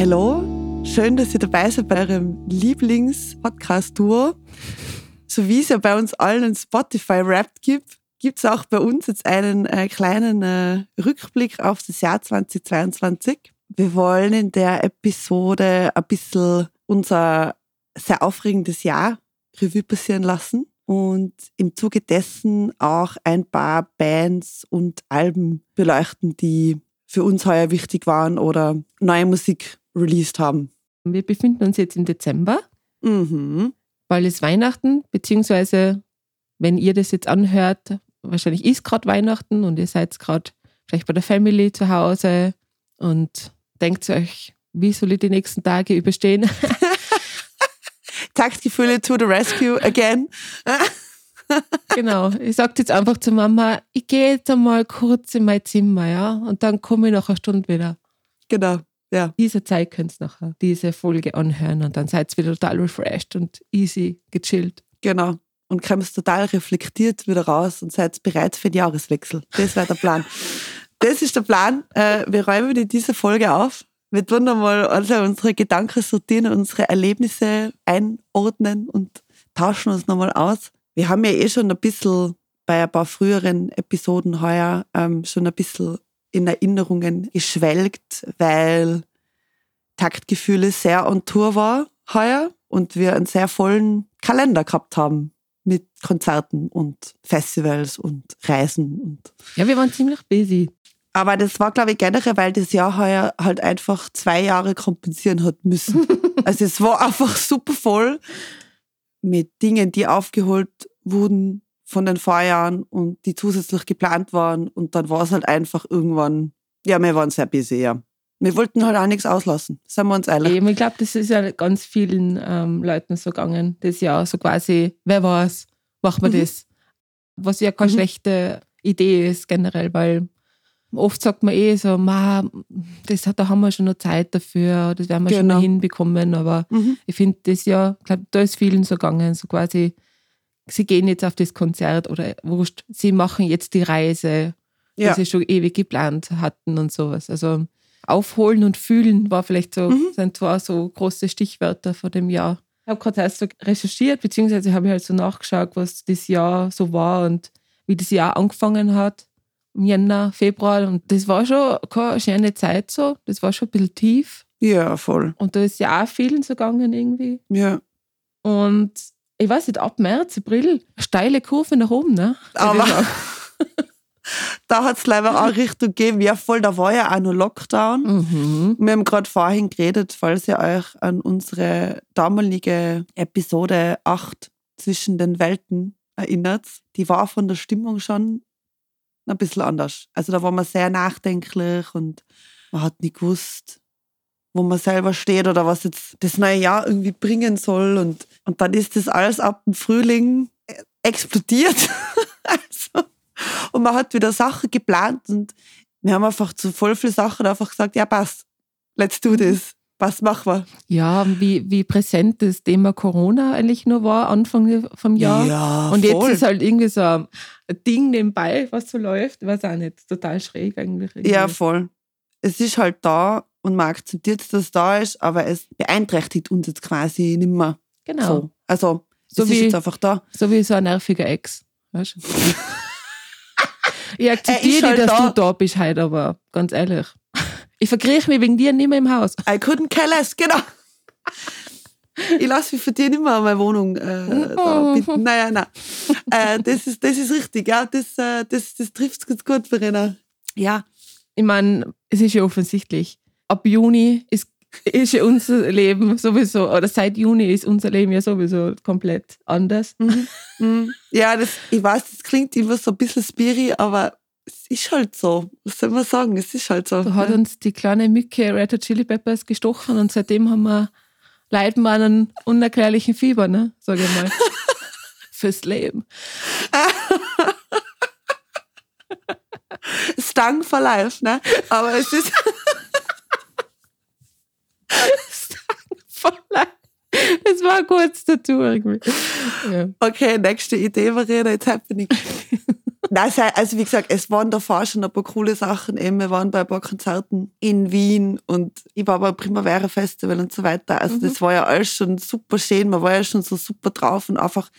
Hallo. Schön, dass ihr dabei seid bei eurem Lieblings-Podcast-Duo. So wie es ja bei uns allen ein Spotify-Rap gibt, gibt es auch bei uns jetzt einen äh, kleinen äh, Rückblick auf das Jahr 2022. Wir wollen in der Episode ein bisschen unser sehr aufregendes Jahr Revue passieren lassen und im Zuge dessen auch ein paar Bands und Alben beleuchten, die für uns heuer wichtig waren oder neue Musik released haben. Wir befinden uns jetzt im Dezember, Mhm. weil es Weihnachten, beziehungsweise wenn ihr das jetzt anhört, wahrscheinlich ist gerade Weihnachten und ihr seid gerade vielleicht bei der Family zu Hause und denkt euch, wie soll ich die nächsten Tage überstehen? Taktgefühle to the rescue again. genau. Ich sage jetzt einfach zu Mama, ich gehe jetzt einmal kurz in mein Zimmer, ja, und dann komme ich nach einer Stunde wieder. Genau, ja. Diese Zeit könnt ihr nachher diese Folge anhören und dann seid ihr wieder total refreshed und easy, gechillt. Genau. Und kommst total reflektiert wieder raus und seid bereit für den Jahreswechsel. Das wäre der Plan. das ist der Plan. Äh, Wir räumen in diese Folge auf. Wir tun einmal also unsere Gedanken sortieren, unsere Erlebnisse einordnen und tauschen uns nochmal aus. Wir haben ja eh schon ein bisschen bei ein paar früheren Episoden heuer ähm, schon ein bisschen in Erinnerungen geschwelgt, weil Taktgefühle sehr on Tour war heuer und wir einen sehr vollen Kalender gehabt haben mit Konzerten und Festivals und Reisen und Ja, wir waren ziemlich busy. aber das war, glaube ich, generell, weil das Jahr heuer halt einfach zwei Jahre kompensieren hat müssen. also es war einfach super voll mit Dingen, die aufgeholt wurden von den Vorjahren und die zusätzlich geplant waren. Und dann war es halt einfach irgendwann, ja, wir waren sehr busy, ja. Wir wollten halt auch nichts auslassen, seien wir uns ehrlich. Eben, ich glaube, das ist ja ganz vielen ähm, Leuten so gegangen, das Jahr. So quasi, wer war's, machen wir Mhm. das. Was ja keine Mhm. schlechte Idee ist generell, weil oft sagt man eh so, ma, das, hat- da haben wir schon noch Zeit dafür, das werden wir schon Genau. noch hinbekommen. Aber Mhm. ich finde das Jahr, ich glaube, da ist vielen so gegangen, so quasi, sie gehen jetzt auf das Konzert oder wurscht, sie machen jetzt die Reise, Ja. die sie schon ewig geplant hatten und sowas. Also aufholen und fühlen war vielleicht so, Mhm. sind zwar so große Stichwörter vor dem Jahr. Ich habe gerade erst so recherchiert, beziehungsweise habe ich halt so nachgeschaut, was das Jahr so war und wie das Jahr angefangen hat. Im Jänner, Februar. Und das war schon keine schöne Zeit so. Das war schon ein bisschen tief. ja, voll. Und da ist ja auch vielen so gegangen irgendwie. Ja. Und ich weiß nicht, ab März, April, steile Kurve nach oben, ne? Aber- Da hat es leider auch Richtung gegeben. Ja, voll, da war ja auch noch Lockdown. Mhm. Wir haben gerade vorhin geredet, falls ihr euch an unsere damalige Episode 8 zwischen den Welten erinnert. Die war von der Stimmung schon ein bisschen anders. Also da war man sehr nachdenklich und man hat nicht gewusst, wo man selber steht oder was jetzt das neue Jahr irgendwie bringen soll. Und, und dann ist das alles ab dem Frühling äh, explodiert. also, und man hat wieder Sachen geplant und wir haben einfach zu voll viele Sachen einfach gesagt, ja passt, let's do this. Was machen wir? Ja, wie, wie präsent das Thema Corona eigentlich nur war, Anfang vom Jahr. Ja, Und jetzt voll. ist halt irgendwie so ein Ding nebenbei, was so läuft. Weiß auch nicht. Total schräg eigentlich. irgendwie. Ja, voll. Es ist halt da und man akzeptiert, dass es da ist, aber es beeinträchtigt uns jetzt quasi nicht mehr genau. so. Also, So es ist wie- jetzt einfach da. So wie so ein nerviger Ex. Weißt du? ich Er akzeptiere ist halt dass da. du da bist heute, aber ganz ehrlich. Ich verkrieche mich wegen dir nicht mehr im Haus. I couldn't care less, genau. Ich lasse mich für dich nicht mehr an meine Wohnung äh, da bitten. Naja, nein. Äh, das, ist, das ist richtig, ja. Das, äh, das, das trifft es ganz gut, Verena. Ja. Ich meine, es ist ja offensichtlich. Ab Juni ist, ist unser Leben sowieso, oder seit Juni ist unser Leben ja sowieso komplett anders. Mhm. Ja, das, ich weiß, das klingt immer so ein bisschen spiri, aber es ist halt so. Was soll man sagen? Es ist halt so. Da hat ja. uns die kleine Mücke Red Hot Chili Peppers gestochen und seitdem haben wir, leiden wir an einem unerklärlichen Fieber, ne? Sag ich mal. Fürs Leben. Stang for life, ne? Aber es ist. Das war kurz dazu irgendwie. Ja. Okay, nächste Idee, Verena, it's happening. Nein, also wie gesagt, es waren davor schon ein paar coole Sachen. Eben, wir waren bei ein paar Konzerten in Wien und ich war beim Primavera Festival und so weiter. Also mhm. das war ja alles schon super schön. Man war ja schon so super drauf und einfach,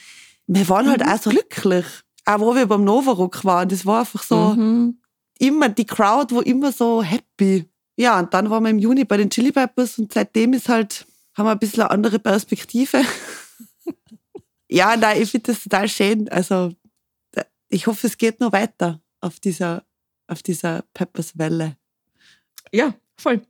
wir waren halt mhm. auch so glücklich. Auch wo wir beim Novarock waren, das war einfach so mhm. immer die Crowd war immer so happy. Ja, und dann waren wir im Juni bei den Chili Peppers und seitdem ist halt, haben wir ein bisschen eine andere Perspektive. ja, nein, ich finde das total schön. Also ich hoffe, es geht noch weiter auf dieser, auf dieser Peppers-Welle. Ja, voll.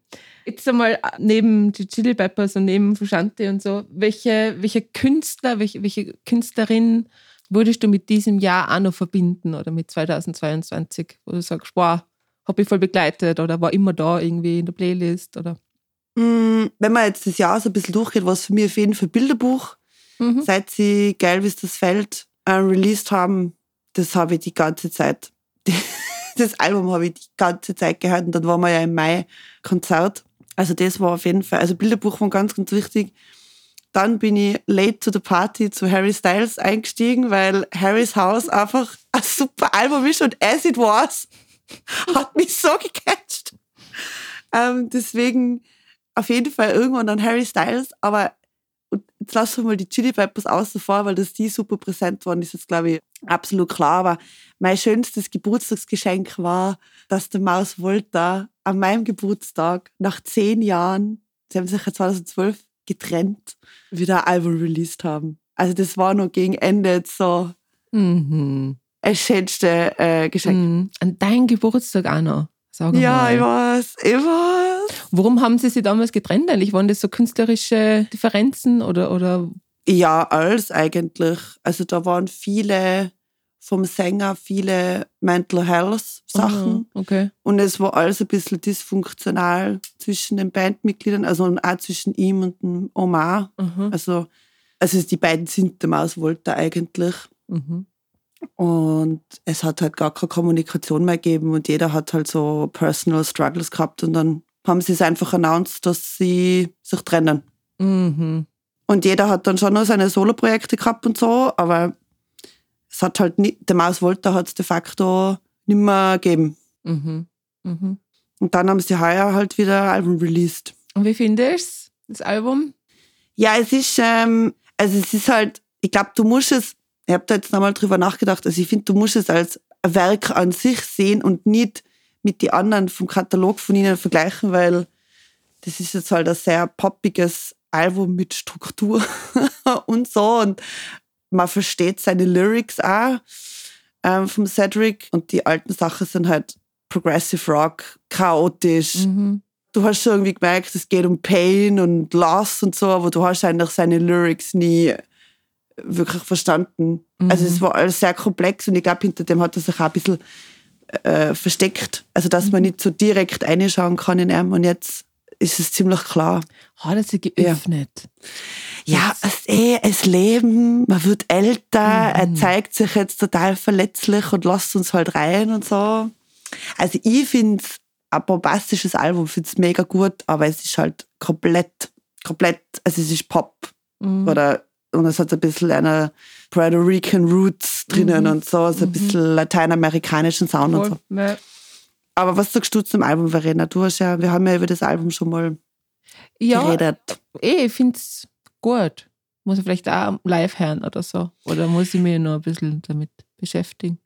Jetzt einmal äh, neben die Chili Peppers und neben Fushante und so, welche, welche Künstler, welche, welche Künstlerin würdest du mit diesem Jahr auch noch verbinden oder mit 2022, wo du sagst, wow, habe ich voll begleitet oder war immer da irgendwie in der Playlist oder? Mm, wenn man jetzt das Jahr so ein bisschen durchgeht, was für mich auf jeden Fall Bilderbuch, mhm. seit sie Geil, wie das Feld äh, released haben, das habe ich die ganze Zeit, das Album habe ich die ganze Zeit gehört und dann waren wir ja im Mai Konzert. Also das war auf jeden Fall, also Bilderbuch war ganz, ganz wichtig. Dann bin ich late to the party zu Harry Styles eingestiegen, weil Harrys House einfach ein super Album ist und As It Was hat mich so gecatcht. Ähm, deswegen auf jeden Fall irgendwann an Harry Styles, aber jetzt lassen wir mal die Chili Peppers außen vor, weil das die super präsent waren, ist jetzt, glaube ich, absolut klar. Aber mein schönstes Geburtstagsgeschenk war, dass der Maus Volta an meinem Geburtstag nach zehn Jahren, sie haben sich ja 2012 getrennt, wieder ein Album released haben. Also das war noch gegen Ende so mhm. Das schönste äh, Geschenk. Mhm. An deinem Geburtstag auch noch, sag ja, mal. Ich weiß, ich weiß. Warum haben Sie sich damals getrennt eigentlich? Waren das so künstlerische Differenzen oder, oder? Ja, alles eigentlich. Also da waren viele vom Sänger, viele Mental Health Sachen. Oh, okay. Und es war alles ein bisschen dysfunktional zwischen den Bandmitgliedern, also auch zwischen ihm und dem Omar. Mhm. Also, also die beiden sind dem Maus Volta eigentlich. Mhm. Und es hat halt gar keine Kommunikation mehr gegeben und jeder hat halt so Personal Struggles gehabt und dann haben sie es einfach announced, dass sie sich trennen. Mhm. Und jeder hat dann schon noch seine Solo-Projekte gehabt und so, aber es hat halt nicht, der Maus Volta hat es de facto nicht mehr gegeben. Mhm. Mhm. Und dann haben sie heuer halt wieder ein Album released. Und wie findest du das Album? Ja, es ist, ähm, also es ist halt, ich glaube, du musst es, ich habe da jetzt nochmal drüber nachgedacht, also ich finde, du musst es als Werk an sich sehen und nicht mit den anderen vom Katalog von ihnen vergleichen, weil das ist jetzt halt ein sehr poppiges Album mit Struktur und so und man versteht seine Lyrics auch ähm, vom Cedric und die alten Sachen sind halt Progressive Rock, chaotisch. Mhm. Du hast schon irgendwie gemerkt, es geht um Pain und Loss und so, aber du hast eigentlich seine Lyrics nie wirklich verstanden. Mhm. Also es war alles sehr komplex und ich glaube, hinter dem hat er sich auch ein bisschen äh, versteckt. Also, dass man nicht so direkt reinschauen kann in ihm. Und jetzt ist es ziemlich klar. Hat er sich geöffnet? Ja, ja es, eh, es Leben, man wird älter, mhm. er zeigt sich jetzt total verletzlich und lässt uns halt rein und so. Also, ich finde es ein bombastisches Album, finde es mega gut, aber es ist halt komplett, komplett, also es ist Pop. Mhm. Oder und es hat ein bisschen eine Puerto Rican Roots drinnen mhm. und so, also ein mhm. bisschen lateinamerikanischen Sound Voll. und so. Ja. Aber was sagst du zum Album, Verena? Du hast ja, wir haben ja über das Album schon mal ja, geredet. Eh, ich finde es gut. Muss ich vielleicht auch live hören oder so. Oder muss ich mich noch ein bisschen damit beschäftigen.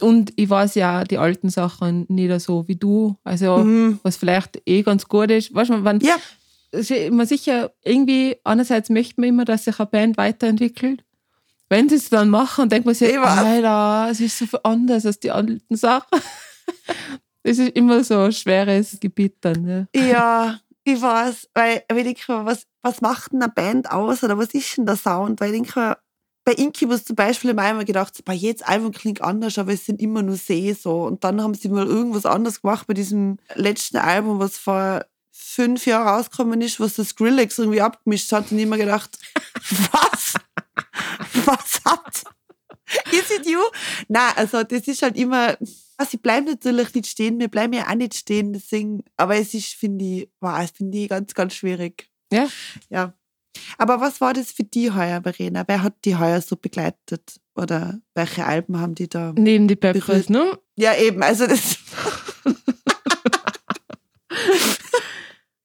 Und ich weiß ja die alten Sachen nicht so wie du. Also, mhm. was vielleicht eh ganz gut ist. Weißt du, wenn, ja man sicher irgendwie, einerseits möchte man immer, dass sich eine Band weiterentwickelt. Wenn sie es dann machen, denkt man sich, Alter, es ist so viel anders als die alten Sachen. Es ist immer so ein schweres Gebiet dann. Ja, ja ich weiß, weil ich denke, was, was macht denn eine Band aus oder was ist denn der Sound? Weil ich denke, bei Incubus zum Beispiel habe ich immer gedacht, bei jedes Album klingt anders, aber es sind immer nur See so. Und dann haben sie mal irgendwas anderes gemacht bei diesem letzten Album, was vor fünf Jahre rausgekommen ist, was das Skrillex irgendwie abgemischt hat und immer gedacht, was? was hat? Is it you? Nein, also das ist halt immer, also ich bleibe natürlich nicht stehen, wir bleiben ja auch nicht stehen, deswegen, aber es ist, finde ich, wow, finde ich ganz, ganz schwierig. Ja. Ja. Aber was war das für die heuer, Verena? Wer hat die heuer so begleitet? Oder welche Alben haben die da? Neben die Peppers, ne? Ja, eben. Also das.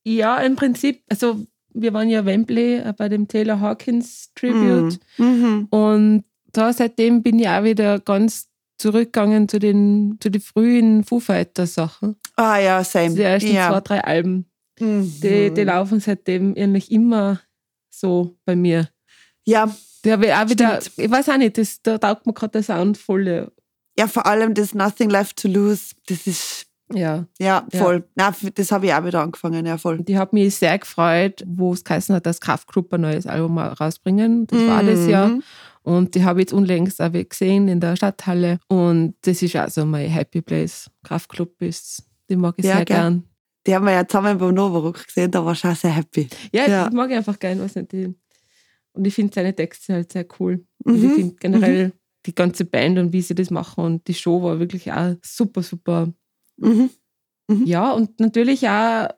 ja, im Prinzip, also wir waren ja Wembley äh, bei dem Taylor Hawkins Tribute. Mhm. Und da seitdem bin ich auch wieder ganz zurückgegangen zu den, zu den frühen Foo Fighters Sachen. Ah ja, same. Die ersten ja. zwei, drei Alben. Mhm. Die, die laufen seitdem eigentlich immer so bei mir. Ja, Die habe ich auch wieder, Stimmt. ich weiß auch nicht, das, da taugt mir gerade der Sound voll. ja, vor allem das Nothing Left to Lose, das ist, Ja. ja, Ja. voll. Na, f- das habe ich auch wieder angefangen, ja, voll. Und ich habe mich sehr gefreut, wo es geheißen hat, dass Kraftgruppe ein neues Album rausbringen. Das war das ja. Mhm. Und die habe ich jetzt unlängst auch gesehen in der Stadthalle. Und das ist also mein Happy Place. Kraftclub ist, die mag ich Ja, sehr gell? gern. Die haben wir ja zusammen beim Novarock gesehen, da war ich auch sehr happy. Ja, Ja. ich mag ihn einfach gern, weiß nicht. Die, und ich finde seine Texte halt sehr cool. Und Mhm. ich finde generell die ganze Band und wie sie das machen und die Show war wirklich auch super, super. Mhm. Mhm. Ja, und natürlich auch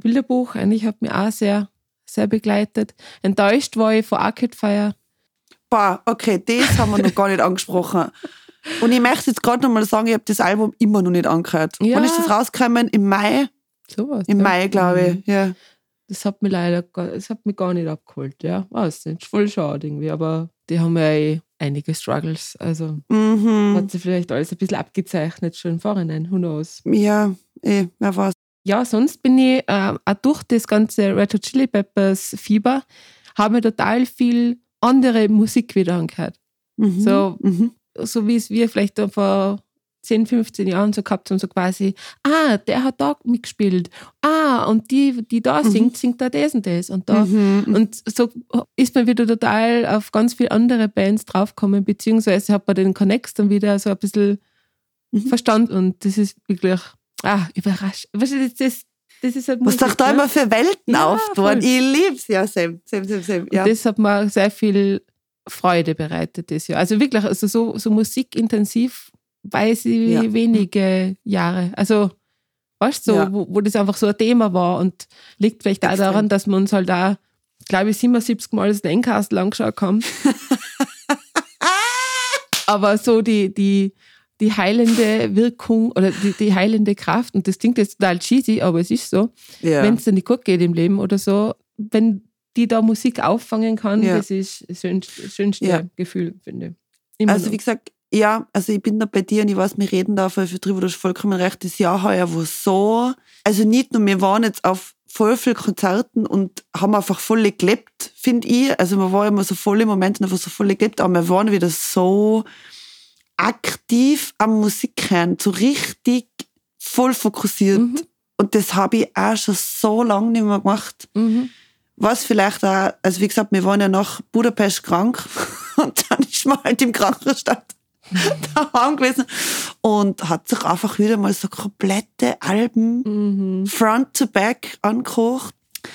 Bilderbuch, eigentlich hat mich auch sehr, sehr begleitet. Enttäuscht war ich von Arcade Fire. Boah, okay, das haben wir noch gar nicht angesprochen. Und ich möchte jetzt gerade noch mal sagen, ich habe das Album immer noch nicht angehört. Ja. Wann ist das rausgekommen? Im Mai? Sowas. Im. Mai, glaube ich. Mhm. Ja. Das hat mich leider gar, das hat mich gar nicht abgeholt, ja. Weiß nicht, voll schade irgendwie, aber die haben ja eh einige Struggles. Also Mhm. hat sich vielleicht alles ein bisschen abgezeichnet schon im Vorhinein, who knows. Ja, eh, wer weiß. Ja, sonst bin ich äh, auch durch das ganze Red Hot Chili Peppers Fieber, habe mir total viel andere Musik wieder angehört. Mhm. So, Mhm. so wie es wir vielleicht vor 10, 15 Jahren so gehabt haben, so quasi, ah, der hat da mitgespielt. Ah, und die, die da Mhm. singt, singt da das und das. Und da Mhm. und so ist man wieder total auf ganz viele andere Bands draufgekommen, beziehungsweise hat man den Connex dann wieder so ein bisschen Mhm. verstanden und das ist wirklich, ah, überrascht. Weißt du, das, das, ist halt Was Musik, doch da ne? immer für Welten Ja, auftun. Ich lieb's. Ja, same, same, same, same. Ja. Und das hat mir sehr viel Freude bereitet das Jahr. Also wirklich, also so, so musikintensiv weiß ich Ja. wenige Jahre. Also, weißt du, so, Ja. wo, wo das einfach so ein Thema war und liegt vielleicht auch daran, dass wir uns halt da, glaube ich, 77 Mal das Endcastle angeschaut haben. Aber so die, die, die heilende Wirkung oder die, die heilende Kraft, und das klingt jetzt total cheesy, aber es ist so, ja. wenn es dir nicht gut geht im Leben oder so, wenn die da Musik auffangen kann, Ja. das ist das schönste, schönste Ja. Gefühl, finde ich. Immer Also noch. wie gesagt, ja, also ich bin da bei dir und ich weiß, wir reden da voll viel drüber, du hast vollkommen recht, das Jahr heuer, wo so, also nicht nur, wir waren jetzt auf voll vielen Konzerten und haben einfach voll gelebt, finde ich. Also man war immer so voll im Moment und einfach so voll gelebt, aber wir waren wieder so aktiv am Musik hören, so richtig voll fokussiert. Mhm. Und das habe ich auch schon so lange nicht mehr gemacht. Mhm. Was vielleicht auch, also wie gesagt, wir waren ja nach Budapest krank und dann ist man halt im Krankenstand daheim gewesen und hat sich einfach wieder mal so komplette Alben Mhm. front to back angekocht.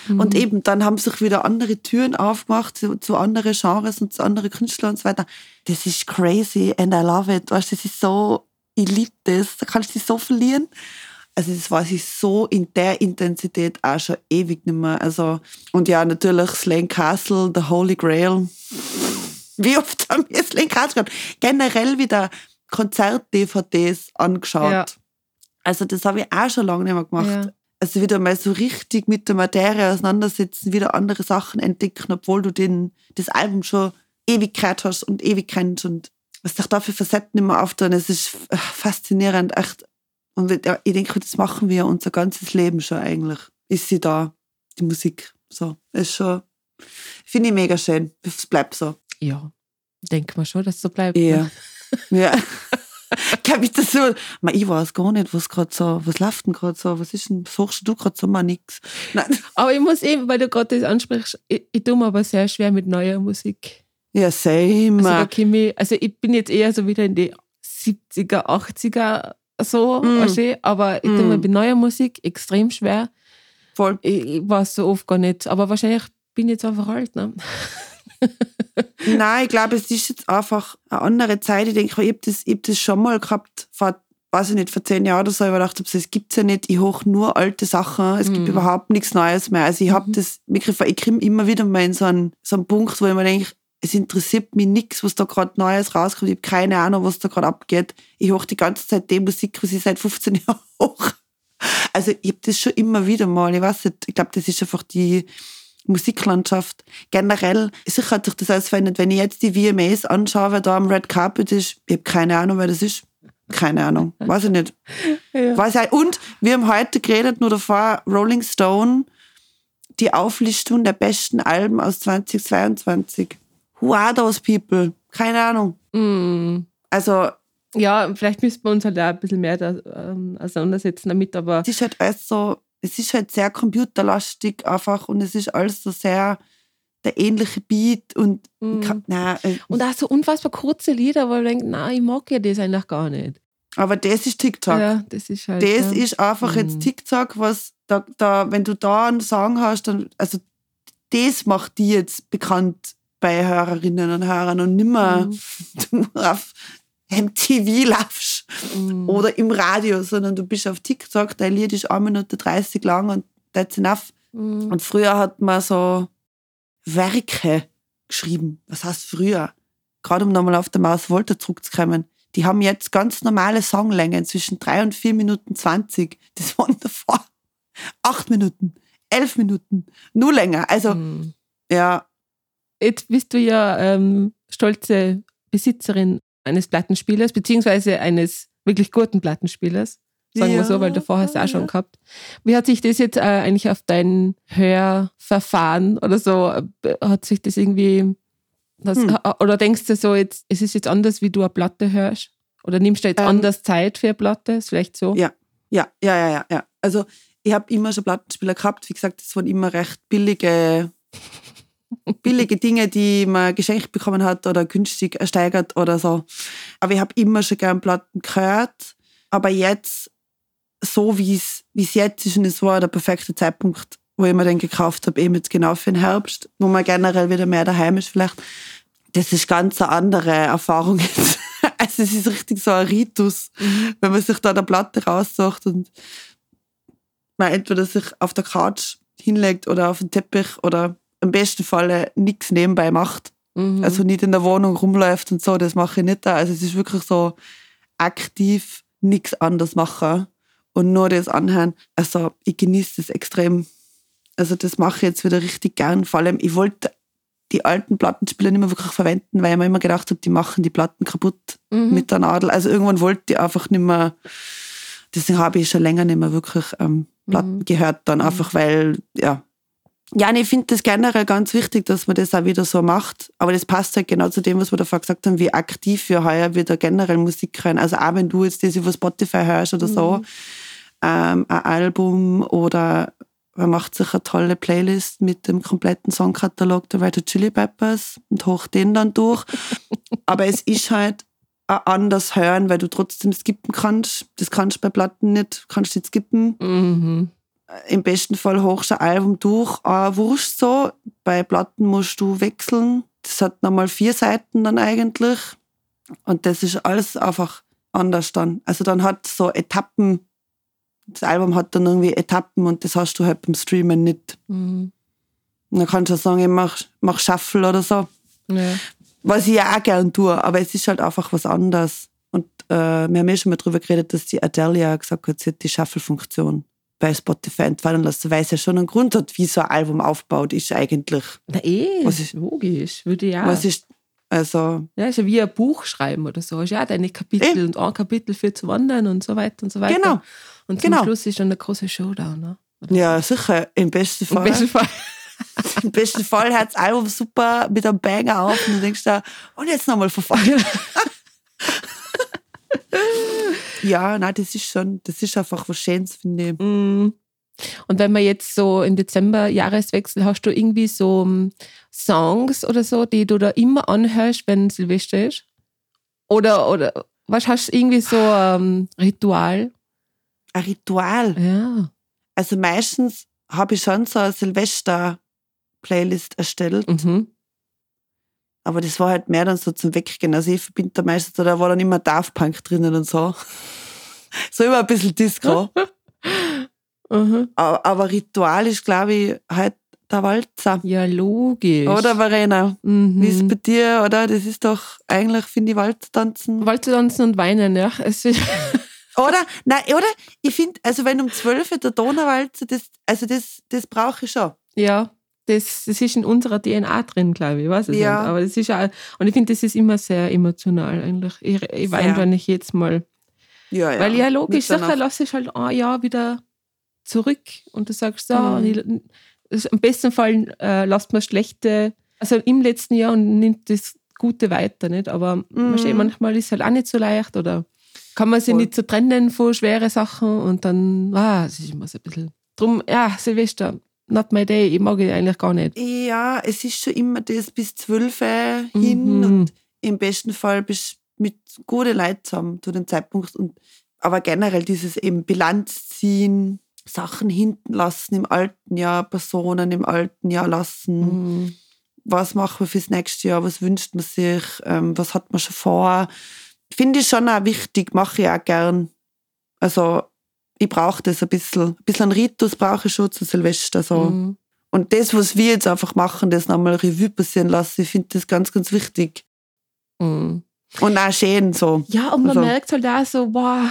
Und eben, dann haben sich wieder andere Türen aufgemacht zu, zu anderen Genres und zu anderen Künstlern und so weiter. Das ist crazy and I love it. Weißt, du, das ist so, ich liebe das. Da kannst du dich so verlieren. Also das weiß ich so in der Intensität auch schon ewig nicht mehr. Also, und ja, natürlich Slane Castle, The Holy Grail. Wie oft haben wir Slane Castle gehabt? Generell wieder Konzert-DVDs angeschaut. Ja. Also das habe ich auch schon lange nicht mehr gemacht. Ja. Also wieder mal so richtig mit der Materie auseinandersetzen, wieder andere Sachen entdecken, obwohl du den, das Album schon ewig gehört hast und ewig kennst und was sich da für Facetten immer auftun. Es ist faszinierend, echt. Und ich denke, das machen wir unser ganzes Leben schon eigentlich. Ist sie da, die Musik. So, ist schon, finde ich mega schön. Es bleibt so. Ja, denke mal schon, dass es so bleibt. Ja. ja. Kann ich das so? Ma, ich weiß gar nicht, was gerade so, was läuft denn gerade so? Was ist denn, suchst du gerade so mal nix? Nein. Aber ich muss eben, weil du gerade das ansprichst, ich, ich tue mir aber sehr schwer mit neuer Musik. Ja, same. Also, ich, also ich bin jetzt eher so wieder in die 70er, 80er so, Mm. weißt du, aber ich tue mir Mm. mit neuer Musik extrem schwer. Voll. Ich, ich weiß so oft gar nicht, aber wahrscheinlich bin ich jetzt einfach alt. Ne? Nein, ich glaube, es ist jetzt einfach eine andere Zeit. Ich denke, ich habe das, ich hab das schon mal gehabt vor weiß ich nicht, vor zehn Jahren oder so, ich habe gedacht, es gibt ja nicht, ich hoch nur alte Sachen, es gibt Mhm. überhaupt nichts Neues mehr. Also ich habe Mhm. das, ich komme immer wieder mal in so einen, so einen Punkt, wo ich mir denke, es interessiert mich nichts, was da gerade Neues rauskommt. Ich habe keine Ahnung, was da gerade abgeht. Ich hoch die ganze Zeit die Musik, was ich seit 15 Jahren hoch. Also ich habe das schon immer wieder mal, ich weiß nicht, ich glaube, das ist einfach die Musiklandschaft. Generell, sicher hat sich das alles verändert. Wenn ich jetzt die VMAs anschaue, wer da am Red Carpet ist, ich habe keine Ahnung, wer das ist. Keine Ahnung, weiß ich nicht. Ja. Weiß ich, und wir haben heute geredet, nur davor, Rolling Stone, die Auflistung der besten Alben aus 2022. Who are those people? Keine Ahnung. Mm. Also, Ja, vielleicht müssten wir uns halt auch ein bisschen mehr da, ähm, auseinandersetzen damit, aber es ist halt alles so, es ist halt sehr computerlastig einfach und es ist alles so sehr der ähnliche Beat und Mhm. ich kann, nein, äh, und auch so unfassbar kurze Lieder, wo ich denke, nein, ich mag ja das eigentlich gar nicht. aber das ist TikTok. Ja, das ist halt. Das ja. ist einfach Mhm. jetzt TikTok, was da, da, wenn du da einen Song hast, dann, also das macht die jetzt bekannt bei Hörerinnen und Hörern und nimmer Mhm. du auf MTV laufst Mhm. oder im Radio, sondern du bist auf TikTok, dein Lied ist 1 Minute 30 lang und that's enough. Mhm. Und früher hat man so Werke geschrieben. Was heißt früher? Gerade um nochmal auf der Maus Volta zurückzukommen. Die haben jetzt ganz normale Songlängen zwischen 3 und 4 Minuten 20. Das waren davor 8 Minuten, 11 Minuten, nur länger. Also, Mhm. ja, Jetzt bist du ja ähm, stolze Besitzerin eines Plattenspielers, beziehungsweise eines wirklich guten Plattenspielers. Sagen wir Ja, so, weil davor hast du auch ja. schon gehabt. Wie hat sich das jetzt äh, eigentlich auf dein Hörverfahren oder so, äh, hat sich das irgendwie, das, Hm. ha- oder denkst du so, jetzt, es ist jetzt anders, wie du eine Platte hörst? Oder nimmst du jetzt Ähm, anders Zeit für eine Platte? Ist vielleicht so? Ja. ja, ja, ja, ja, ja. Also, ich habe immer schon Plattenspieler gehabt. Wie gesagt, das waren immer recht billige, billige Dinge, die man geschenkt bekommen hat oder günstig ersteigert oder so. Aber ich habe immer schon gern Platten gehört. Aber jetzt, so wie es wie es jetzt ist, und es war der perfekte Zeitpunkt, wo ich mir den gekauft habe, eben jetzt genau für den Herbst, wo man generell wieder mehr daheim ist vielleicht. Das ist ganz eine andere Erfahrung jetzt. Also es ist richtig so ein Ritus, wenn man sich da eine Platte raussucht und man entweder sich auf der Couch hinlegt oder auf den Teppich oder im besten Falle nichts nebenbei macht. Mhm. Also nicht in der Wohnung rumläuft und so, das mache ich nicht da. Also es ist wirklich so aktiv nichts anderes machen und nur das anhören. Also ich genieße das extrem. Also das mache ich jetzt wieder richtig gern. Vor allem, ich wollte die alten Plattenspieler nicht mehr wirklich verwenden, weil ich mir immer gedacht habe, die machen die Platten kaputt Mhm. mit der Nadel. Also irgendwann wollte ich einfach nicht mehr, deswegen habe ich schon länger nicht mehr wirklich ähm, Platten Mhm. gehört, dann einfach, weil, ja. Ja, und ich finde das generell ganz wichtig, dass man das auch wieder so macht. Aber das passt halt genau zu dem, was wir davor gesagt haben, wie aktiv wir heuer wieder generell Musik hören. Also auch wenn du jetzt das über Spotify hörst oder so, ähm, ein Album oder man macht sich eine tolle Playlist mit dem kompletten Songkatalog der Red Hot Chili Peppers und hoch den dann durch. Aber es ist halt anders hören, weil du trotzdem skippen kannst. Das kannst du bei Platten nicht, kannst du nicht skippen. Mhm. Im besten Fall hochst ein Album durch, aber wurscht so. Bei Platten musst du wechseln. Das hat nochmal vier Seiten dann eigentlich. Und das ist alles einfach anders dann. Also dann hat so Etappen, das Album hat dann irgendwie Etappen und das hast du halt beim Streamen nicht. Mhm. Und dann kannst du sagen, ich mach, mach Shuffle oder so. Ja. Was ich ja auch gern tue, aber es ist halt einfach was anderes. Und äh, wir haben ja schon mal drüber geredet, dass die Adele ja gesagt hat, sie hat die Shuffle-Funktion bei Spotify entfallen lassen, weil es ja schon einen Grund hat, wie so ein Album aufgebaut ist eigentlich. Na eh, Was ist- logisch, würde ja. Was ist, also, Ja, ist ja wie ein Buch schreiben oder so. Ist ja deine Kapitel Eh. und ein Kapitel für zu wandern und so weiter und so weiter. Genau. Und zum Genau. Schluss ist dann der große Showdown. Ne? Ja, sicher, im besten so. Im Fall. besten Fall. Im besten Fall hört das Album super mit einem Banger auf und du denkst da, und jetzt nochmal verfallen. ja, nein, das ist schon, das ist einfach was Schönes, finde ich. Mm. Und wenn man jetzt so im Dezember Jahreswechsel hast du irgendwie so ähm, Songs oder so, die du da immer anhörst, wenn Silvester ist? Oder, oder was hast du irgendwie so ein Ritual? Ein Ritual. Ja. Also meistens habe ich schon so eine Silvester-Playlist erstellt, Mhm. Aber das war halt mehr dann so zum Weggehen. Also ich verbinde da meistens, da war dann immer Daft Punk drinnen und so. so immer ein bisschen Disco. Mhm. aber, aber Ritual ist, glaube ich, halt der Walzer. Ja, logisch. Oder Verena? Mhm. Wie ist es bei dir, oder? Das ist doch eigentlich, finde ich, Walztanzen. Walze tanzen und weinen, ja. Oder? Nein, oder? Ich finde, also wenn um 12 Uhr der Donauwalzer, das, also das, das brauche ich schon. ja, das, das ist in unserer DNA drin, glaube ich. Weiß es Ja. nicht. Aber das ist auch, und ich finde, das ist immer sehr emotional eigentlich. Ich, ich weine, wenn ich jetzt mal. Ja, ja. Weil ja, logisch, nachher lasse ich halt ein Jahr wieder zurück und du sagst, so, Mhm. ich, am besten Fall äh, lasst man schlechte, also im letzten Jahr und nimmt das Gute weiter, nicht? Aber mhm. manchmal ist es halt auch nicht so leicht oder kann man sich Voll. nicht so trennen von schweren Sachen und dann, ah, es ist immer so ein bisschen. Drum, ja, Silvester, not my day, ich mag ihn eigentlich gar nicht. Ja, es ist schon immer das bis 12 Uhr hin Mhm. und im besten Fall bist du mit guten Leuten zusammen zu dem Zeitpunkt. Und, aber generell dieses eben Bilanz ziehen, Sachen hinten lassen im alten Jahr, Personen im alten Jahr lassen. Mhm. Was machen wir fürs nächste Jahr? Was wünscht man sich? Ähm, was hat man schon vor? Finde ich schon auch wichtig, mache ich auch gern. Also, ich brauche das ein bisschen. Ein bisschen Ritus brauche ich schon zu Silvester. So. Mhm. Und das, was wir jetzt einfach machen, das nochmal Revue passieren lassen, ich finde das ganz, ganz wichtig. Mhm. Und auch schön so. Ja, und man Also- merkt halt auch so, wow,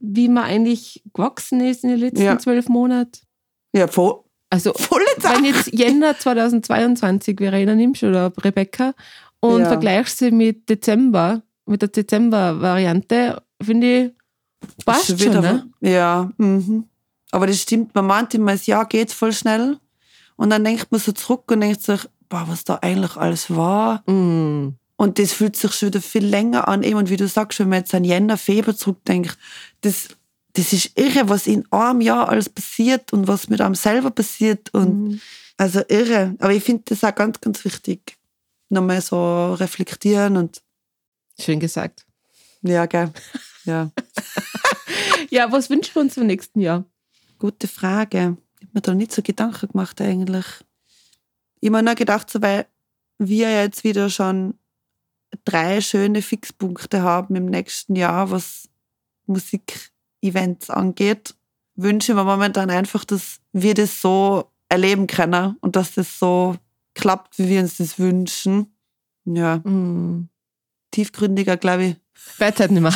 wie man eigentlich gewachsen ist in den letzten Ja. zwölf Monaten. Ja, voll, Also, volle Zeit. wenn jetzt Jänner 2022 Verena nimmst oder Rebecca und Ja. vergleichst sie mit Dezember, mit der Dezember-Variante, finde ich, passt Schon wieder ne? Ja, mhm. aber das stimmt. Man meint immer, das Jahr geht voll schnell. Und dann denkt man so zurück und denkt sich, boah, was da eigentlich alles war. Mm. Und das fühlt sich schon wieder viel länger an. Eben, und wie du sagst, wenn man jetzt an Jänner, Februar zurückdenkt, das, das ist irre, was in einem Jahr alles passiert und was mit einem selber passiert. Und Mhm. Also irre. Aber ich finde das auch ganz, ganz wichtig. Nochmal so reflektieren und Schön gesagt. ja, gell. Ja. Ja, was wünschen wir uns im nächsten Jahr? Gute Frage. Ich habe mir da nicht so Gedanken gemacht eigentlich. Ich habe mir nur gedacht, so, weil wir ja jetzt wieder schon drei schöne Fixpunkte haben im nächsten Jahr, was Musikevents angeht, wünsche ich mir momentan einfach, dass wir das so erleben können und dass das so klappt, wie wir uns das wünschen. Ja, Mm. tiefgründiger, glaube ich. Freizeit nicht mehr.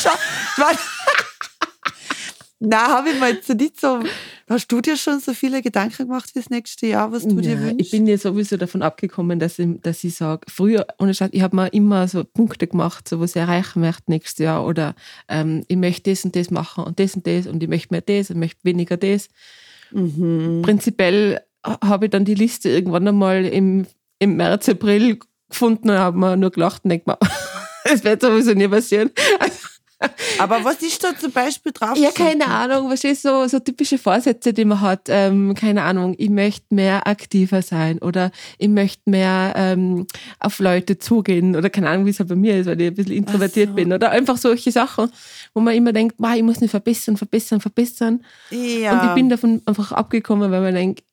Na, habe ich mir jetzt nicht so. Hast du dir schon so viele Gedanken gemacht fürs nächste Jahr, was du dir Ja, wünschst? ich bin ja sowieso davon abgekommen, dass ich, dass ich sage, früher, ohne Scheiß, ich habe mir immer so Punkte gemacht, so was ich erreichen möchte nächstes Jahr oder ähm, ich möchte das und das machen und das und das und ich möchte mehr das und möchte weniger das. mhm. Prinzipiell ha- habe ich dann die Liste irgendwann einmal im, im März, April gefunden und habe mir nur gelacht und denke mir, es wird sowieso nie passieren. Aber was ist da zum Beispiel drauf? Ja, keine Ahnung, was ist so, so typische Vorsätze, die man hat. Ähm, keine Ahnung, ich möchte mehr aktiver sein oder ich möchte mehr ähm, auf Leute zugehen oder keine Ahnung, wie es halt bei mir ist, weil ich ein bisschen introvertiert so. bin oder einfach solche Sachen, wo man immer denkt, "Boah, ich muss mich verbessern, verbessern, verbessern. Ja. Und ich bin davon einfach abgekommen, weil man denkt,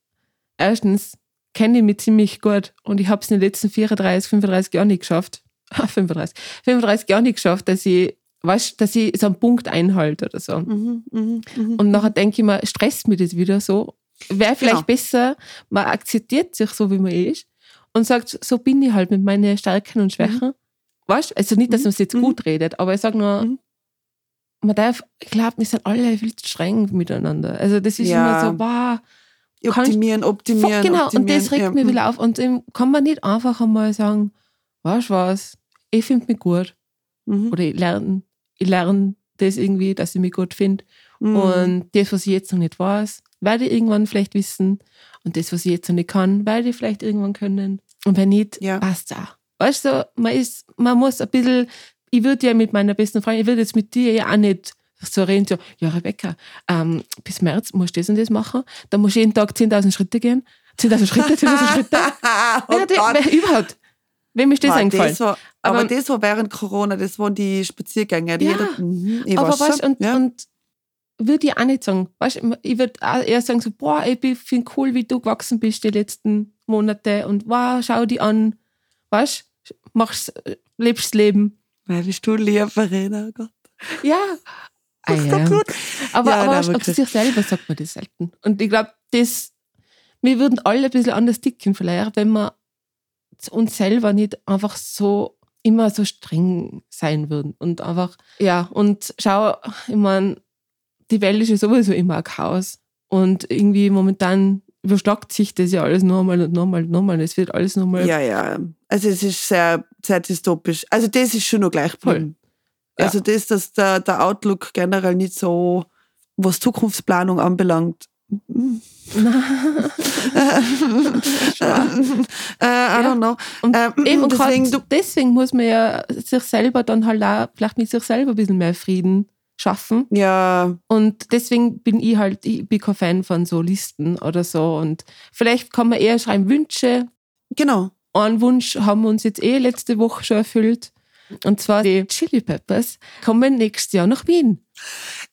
erstens kenne ich mich ziemlich gut und ich habe es in den letzten 34, 35 Jahren nicht geschafft. Ah, 35. 35 Jahren nicht geschafft, dass ich, weißt, dass ich so einen Punkt einhalte oder so. Mhm, mhm, mhm. Und nachher denke ich mir, stresst mich das wieder so. Wäre vielleicht Genau. besser, man akzeptiert sich so, wie man ist und sagt, so bin ich halt mit meinen Stärken und Schwächen. Weißt Also nicht, dass man es jetzt Mhm. gut redet, aber ich sage nur, Mhm. man darf, ich glaube, wir sind alle viel zu streng miteinander. Also das ist Ja. immer so, wow, optimieren, optimieren. genau, optimieren. und das regt ja. mich wieder auf. Und eben kann man nicht einfach einmal sagen, weißt du was, ich finde mich gut. Mhm. Oder ich lerne ich lerne das irgendwie, dass ich mich gut finde. Mhm. Und das, was ich jetzt noch nicht weiß, werde ich irgendwann vielleicht wissen. Und das, was ich jetzt noch nicht kann, werde ich vielleicht irgendwann können. Und wenn nicht, Ja. passt auch. Weißt du, man, ist, man muss ein bisschen, ich würde ja mit meiner besten Freundin, ich würde jetzt mit dir ja auch nicht so reden, so, ja, Rebecca, ähm, bis März musst du das und das machen, dann musst du jeden Tag 10.000 Schritte gehen. 10.000 Schritte, 10.000 Schritte. oh ja, die, überhaupt. Wem ist das Boah, eingefallen? das war, aber, Aber- das war während Corona, das waren die Spaziergänge. Die Ja. jeder, mhm, ich aber weiß weißt, und, ja. und würde ich auch nicht sagen. Weißt, ich würde eher sagen, so, boah, ich finde cool, wie du gewachsen bist die letzten Monate und wow, schau die an. Weißt machst, lebst das Leben. Weil bist du lieb, Verena. Oh Gott. Ja, Ah, ja. gut. Aber, Ja, aber zu wirklich. sich selber sagt man das selten. Und ich glaube, das, wir würden alle ein bisschen anders ticken vielleicht, wenn wir uns selber nicht einfach so immer so streng sein würden. Und einfach, ja, und schau, ich meine, die Welt ist ja sowieso immer ein Chaos. Und irgendwie momentan überschlagt sich das ja alles nochmal und nochmal und nochmal. Es wird alles nochmal. Ja, ja. Also es ist sehr, sehr dystopisch. Also das ist schon noch gleich geblieben. Ja. Also das, dass der, der Outlook generell nicht so, was Zukunftsplanung anbelangt. Äh, I don't know. Und Ähm, eben, deswegen, du- deswegen muss man ja sich selber dann halt auch vielleicht mit sich selber ein bisschen mehr Frieden schaffen. Ja, Und deswegen bin ich halt, ich bin kein Fan von so Listen oder so. Und vielleicht kann man eher schreiben Wünsche. genau. Einen Wunsch haben wir uns jetzt eh letzte Woche schon erfüllt. Und zwar die Chili Peppers kommen nächstes Jahr nach Wien.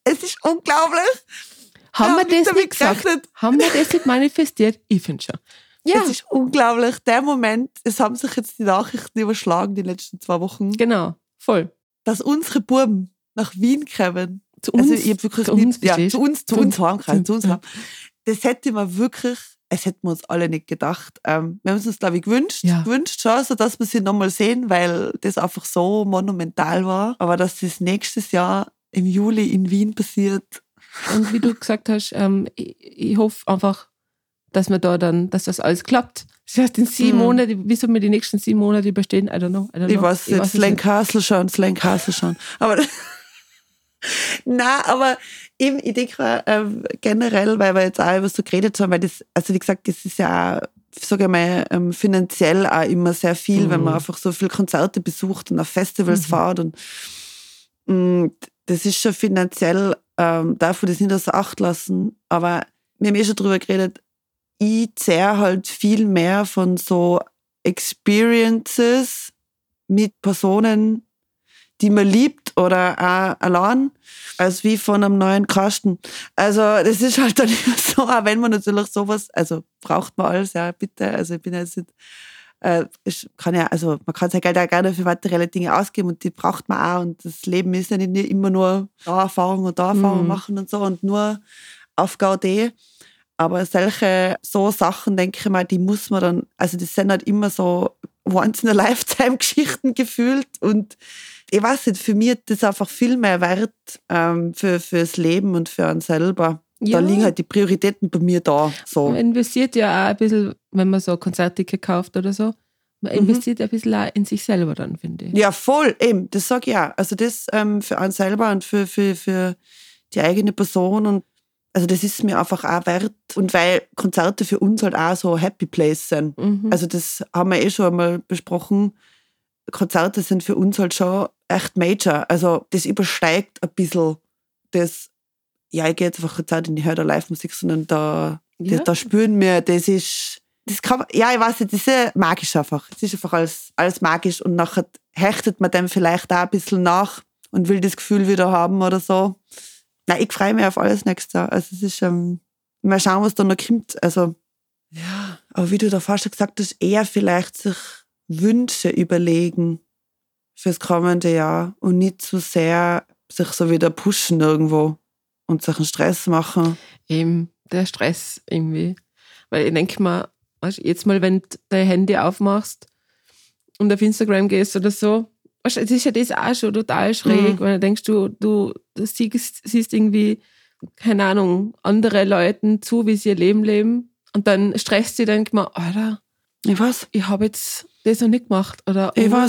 Es ist unglaublich. Haben wir das nicht gesagt? gerechnet. Haben wir das nicht manifestiert? Ich finde schon. Ja, Es ist unglaublich. Der Moment, es haben sich jetzt die Nachrichten überschlagen, die letzten zwei Wochen, genau. Voll. dass unsere Buben nach Wien kommen. Zu uns. also ich hab wirklich zu nicht, uns, ja, zu uns, zu Zu uns uns. zu uns heim. Das hätte man wirklich, es hätten wir uns alle nicht gedacht. Ähm, wir haben es uns, glaube ich, gewünscht, Ja. gewünscht schon, so dass wir sie nochmal sehen, weil das einfach so monumental war. Aber dass das nächstes Jahr im Juli in Wien passiert, Und wie du gesagt hast, ähm, ich, ich hoffe einfach, dass wir da dann, dass das alles klappt. Das heißt, in sieben Mhm. Monaten, wie soll wir die nächsten sieben Monate überstehen? I don't know. I don't Ich know. weiß jetzt, Slang. Castle schon, Slang Castle schon. Aber, na, aber eben, ich denke mal, ähm, generell, weil wir jetzt auch über so geredet haben, weil das, also wie gesagt, das ist ja, sage ich mal, ähm, finanziell auch immer sehr viel, wenn man Mhm. einfach so viele Konzerte besucht und auf Festivals Mhm. fährt und mh, das ist schon finanziell, ähm, darf man das nicht außer Acht lassen, aber wir haben eh schon drüber geredet, ich zehre halt viel mehr von so Experiences mit Personen, die man liebt oder auch allein, als wie von einem neuen Kasten. Also das ist halt dann immer so, auch wenn man natürlich sowas, also braucht man alles, ja bitte, also ich bin jetzt nicht, äh, kann ja, also man kann sein Geld auch gerne für materielle Dinge ausgeben und die braucht man auch und das Leben ist ja nicht immer nur da Erfahrung und da Erfahrung Mhm. machen und so und nur auf Gaudé. Aber solche so Sachen, denke ich mal, die muss man dann, also das sind halt immer so Once-in-a-Lifetime-Geschichten gefühlt und ich weiß nicht, für mich ist das einfach viel mehr wert ähm, für, fürs Leben und für einen selber. Ja. Da liegen halt die Prioritäten bei mir da. So. Man investiert ja auch ein bisschen, wenn man so Konzertticket kauft oder so, man Mhm. investiert ein bisschen auch in sich selber dann, finde ich. Ja, voll, eben, das sage ich auch. Also das ähm, für einen selber und für, für, für die eigene Person und also das ist mir einfach auch wert. Und weil Konzerte für uns halt auch so Happy Place sind. Mhm. Also das haben wir eh schon einmal besprochen. Konzerte sind für uns halt schon echt major. Also das übersteigt ein bisschen das, ja, ich gehe jetzt einfach Konzert in die höre da Live-Musik, sondern da, Ja. da, da spüren wir, das ist, das kann ja, ich weiß nicht, das ist magisch einfach. Es ist einfach alles, alles magisch und nachher hechtet man dem vielleicht auch ein bisschen nach und will das Gefühl wieder haben oder so. Nein, ich freue mich auf alles nächstes Jahr. Also es ist, ähm, mal schauen, was da noch kommt. Also, ja, aber wie du da fast schon gesagt hast, eher vielleicht sich Wünsche überlegen fürs kommende Jahr und nicht zu sehr sich so wieder pushen irgendwo und sich einen Stress machen. Eben der Stress irgendwie. Weil ich denke mal, weißt, jetzt mal, wenn du dein Handy aufmachst und auf Instagram gehst oder so, weißt, es ist ja das auch schon total schräg, Mhm. weil du denkst, du, du, siehst, siehst irgendwie, keine Ahnung, andere Leuten zu, wie sie ihr Leben leben und dann stresst dich, denk mal, Alter, Ich weiß, ich habe jetzt das noch nicht gemacht oder ich oh,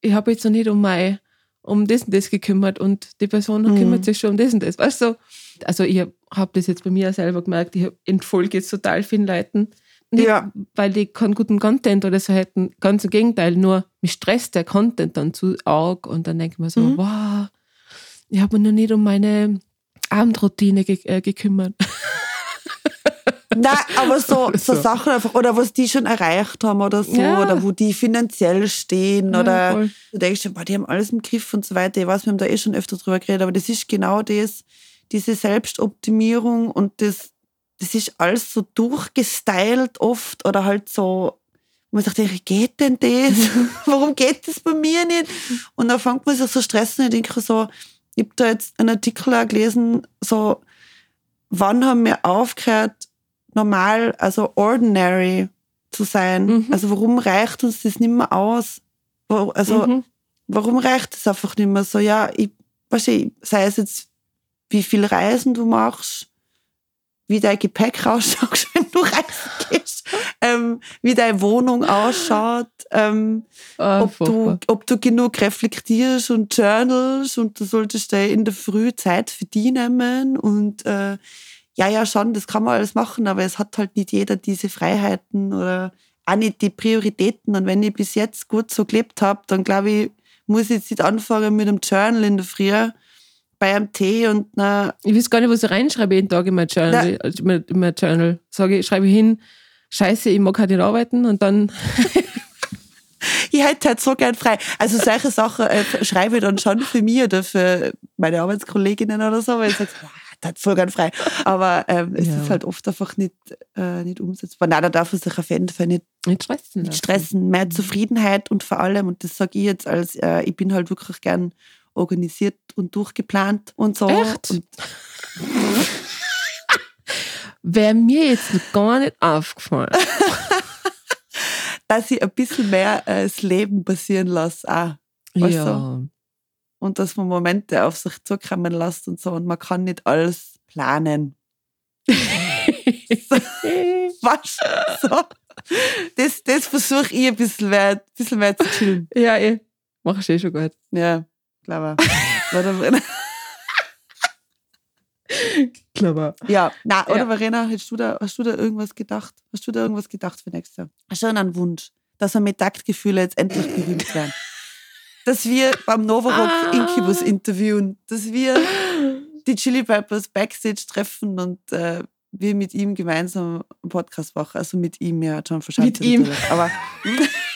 ich habe jetzt noch nicht um mein, um das und das gekümmert und die Person Mhm. kümmert sich schon um das und das. Weißt du? so? Also ich habe das jetzt bei mir selber gemerkt, ich entfolge jetzt total vielen Leuten. Nicht, Ja. weil die keinen guten Content oder so hätten. Ganz im Gegenteil, nur mich stresst der Content dann zu arg und dann denke ich mir so, Mhm. wow, ich habe mich noch nicht um meine Abendroutine ge äh, gekümmert. Nein, aber so, so so. Sachen einfach, oder was die schon erreicht haben oder so, Ja. oder wo die finanziell stehen, Ja, oder voll. du denkst, dir, boah, die haben alles im Griff und so weiter. Ich weiß, wir haben da eh schon öfter drüber geredet, aber das ist genau das, diese Selbstoptimierung und das, das ist alles so durchgestylt oft oder halt so, wo man sagt, ey, geht denn das? Warum geht das bei mir nicht? Und dann fängt man sich so stressen und ich denke so, ich habe da jetzt einen Artikel auch gelesen, so, wann haben wir aufgehört, normal, also ordinary zu sein? Mhm. Also warum reicht uns das nicht mehr aus? Also Mhm. warum reicht es einfach nicht mehr so? Ja, ich, weiß ich, sei es jetzt, wie viel Reisen du machst, wie dein Gepäck ausschaut, wenn du reisen gehst, ähm, wie deine Wohnung ausschaut, ähm, Ah, ob, du, ob du genug reflektierst und journalst und du solltest dir in der Früh Zeit für die nehmen und äh, ja, ja, schon, das kann man alles machen, aber es hat halt nicht jeder diese Freiheiten oder auch nicht die Prioritäten. Und wenn ich bis jetzt gut so gelebt habe, dann glaube ich, muss ich jetzt nicht anfangen mit einem Journal in der Früh bei einem Tee und einer Ich weiß gar nicht, was ich reinschreibe jeden Tag in mein Journal. Also in mein- in mein Journal. Sage ich, schreibe ich hin, scheiße, ich mag halt nicht arbeiten und dann, ich hätte halt so gern frei. Also solche Sachen äh, schreibe ich dann schon für mich oder für meine Arbeitskolleginnen oder so, weil ich sage, hätte voll gern frei. Aber ähm, es Ja. ist halt oft einfach nicht, äh, nicht umsetzbar. Nein, da darf man sich auf jeden Fall nicht, nicht stressen. nicht stressen. Mehr Zufriedenheit und vor allem, und das sage ich jetzt als, äh, ich bin halt wirklich gern organisiert und durchgeplant und so. Echt? Und Wäre mir jetzt gar nicht aufgefallen. dass ich ein bisschen mehr äh, das Leben passieren lasse. Auch. Weißt ja. Und dass man Momente auf sich zukommen lässt und so und man kann nicht alles planen. Was? So. Das, das versuche ich ein bisschen mehr, ein bisschen mehr zu chillen. ja, eh. Machst du eh schon gut. Ja, glaube ich. Clever. ja, na, oder Ja. Verena, hast du, da, hast du da irgendwas gedacht? Hast du da irgendwas gedacht für nächstes Jahr? Du einen Wunsch, dass wir mit Taktgefühle jetzt endlich berühmt werden? Dass wir beim Novarock Ah. Incubus interviewen, dass wir die Chili Peppers Backstage treffen und äh, wir mit ihm gemeinsam einen Podcast machen. Also mit ihm, ja, John Verschandt. Mit ihm. Aber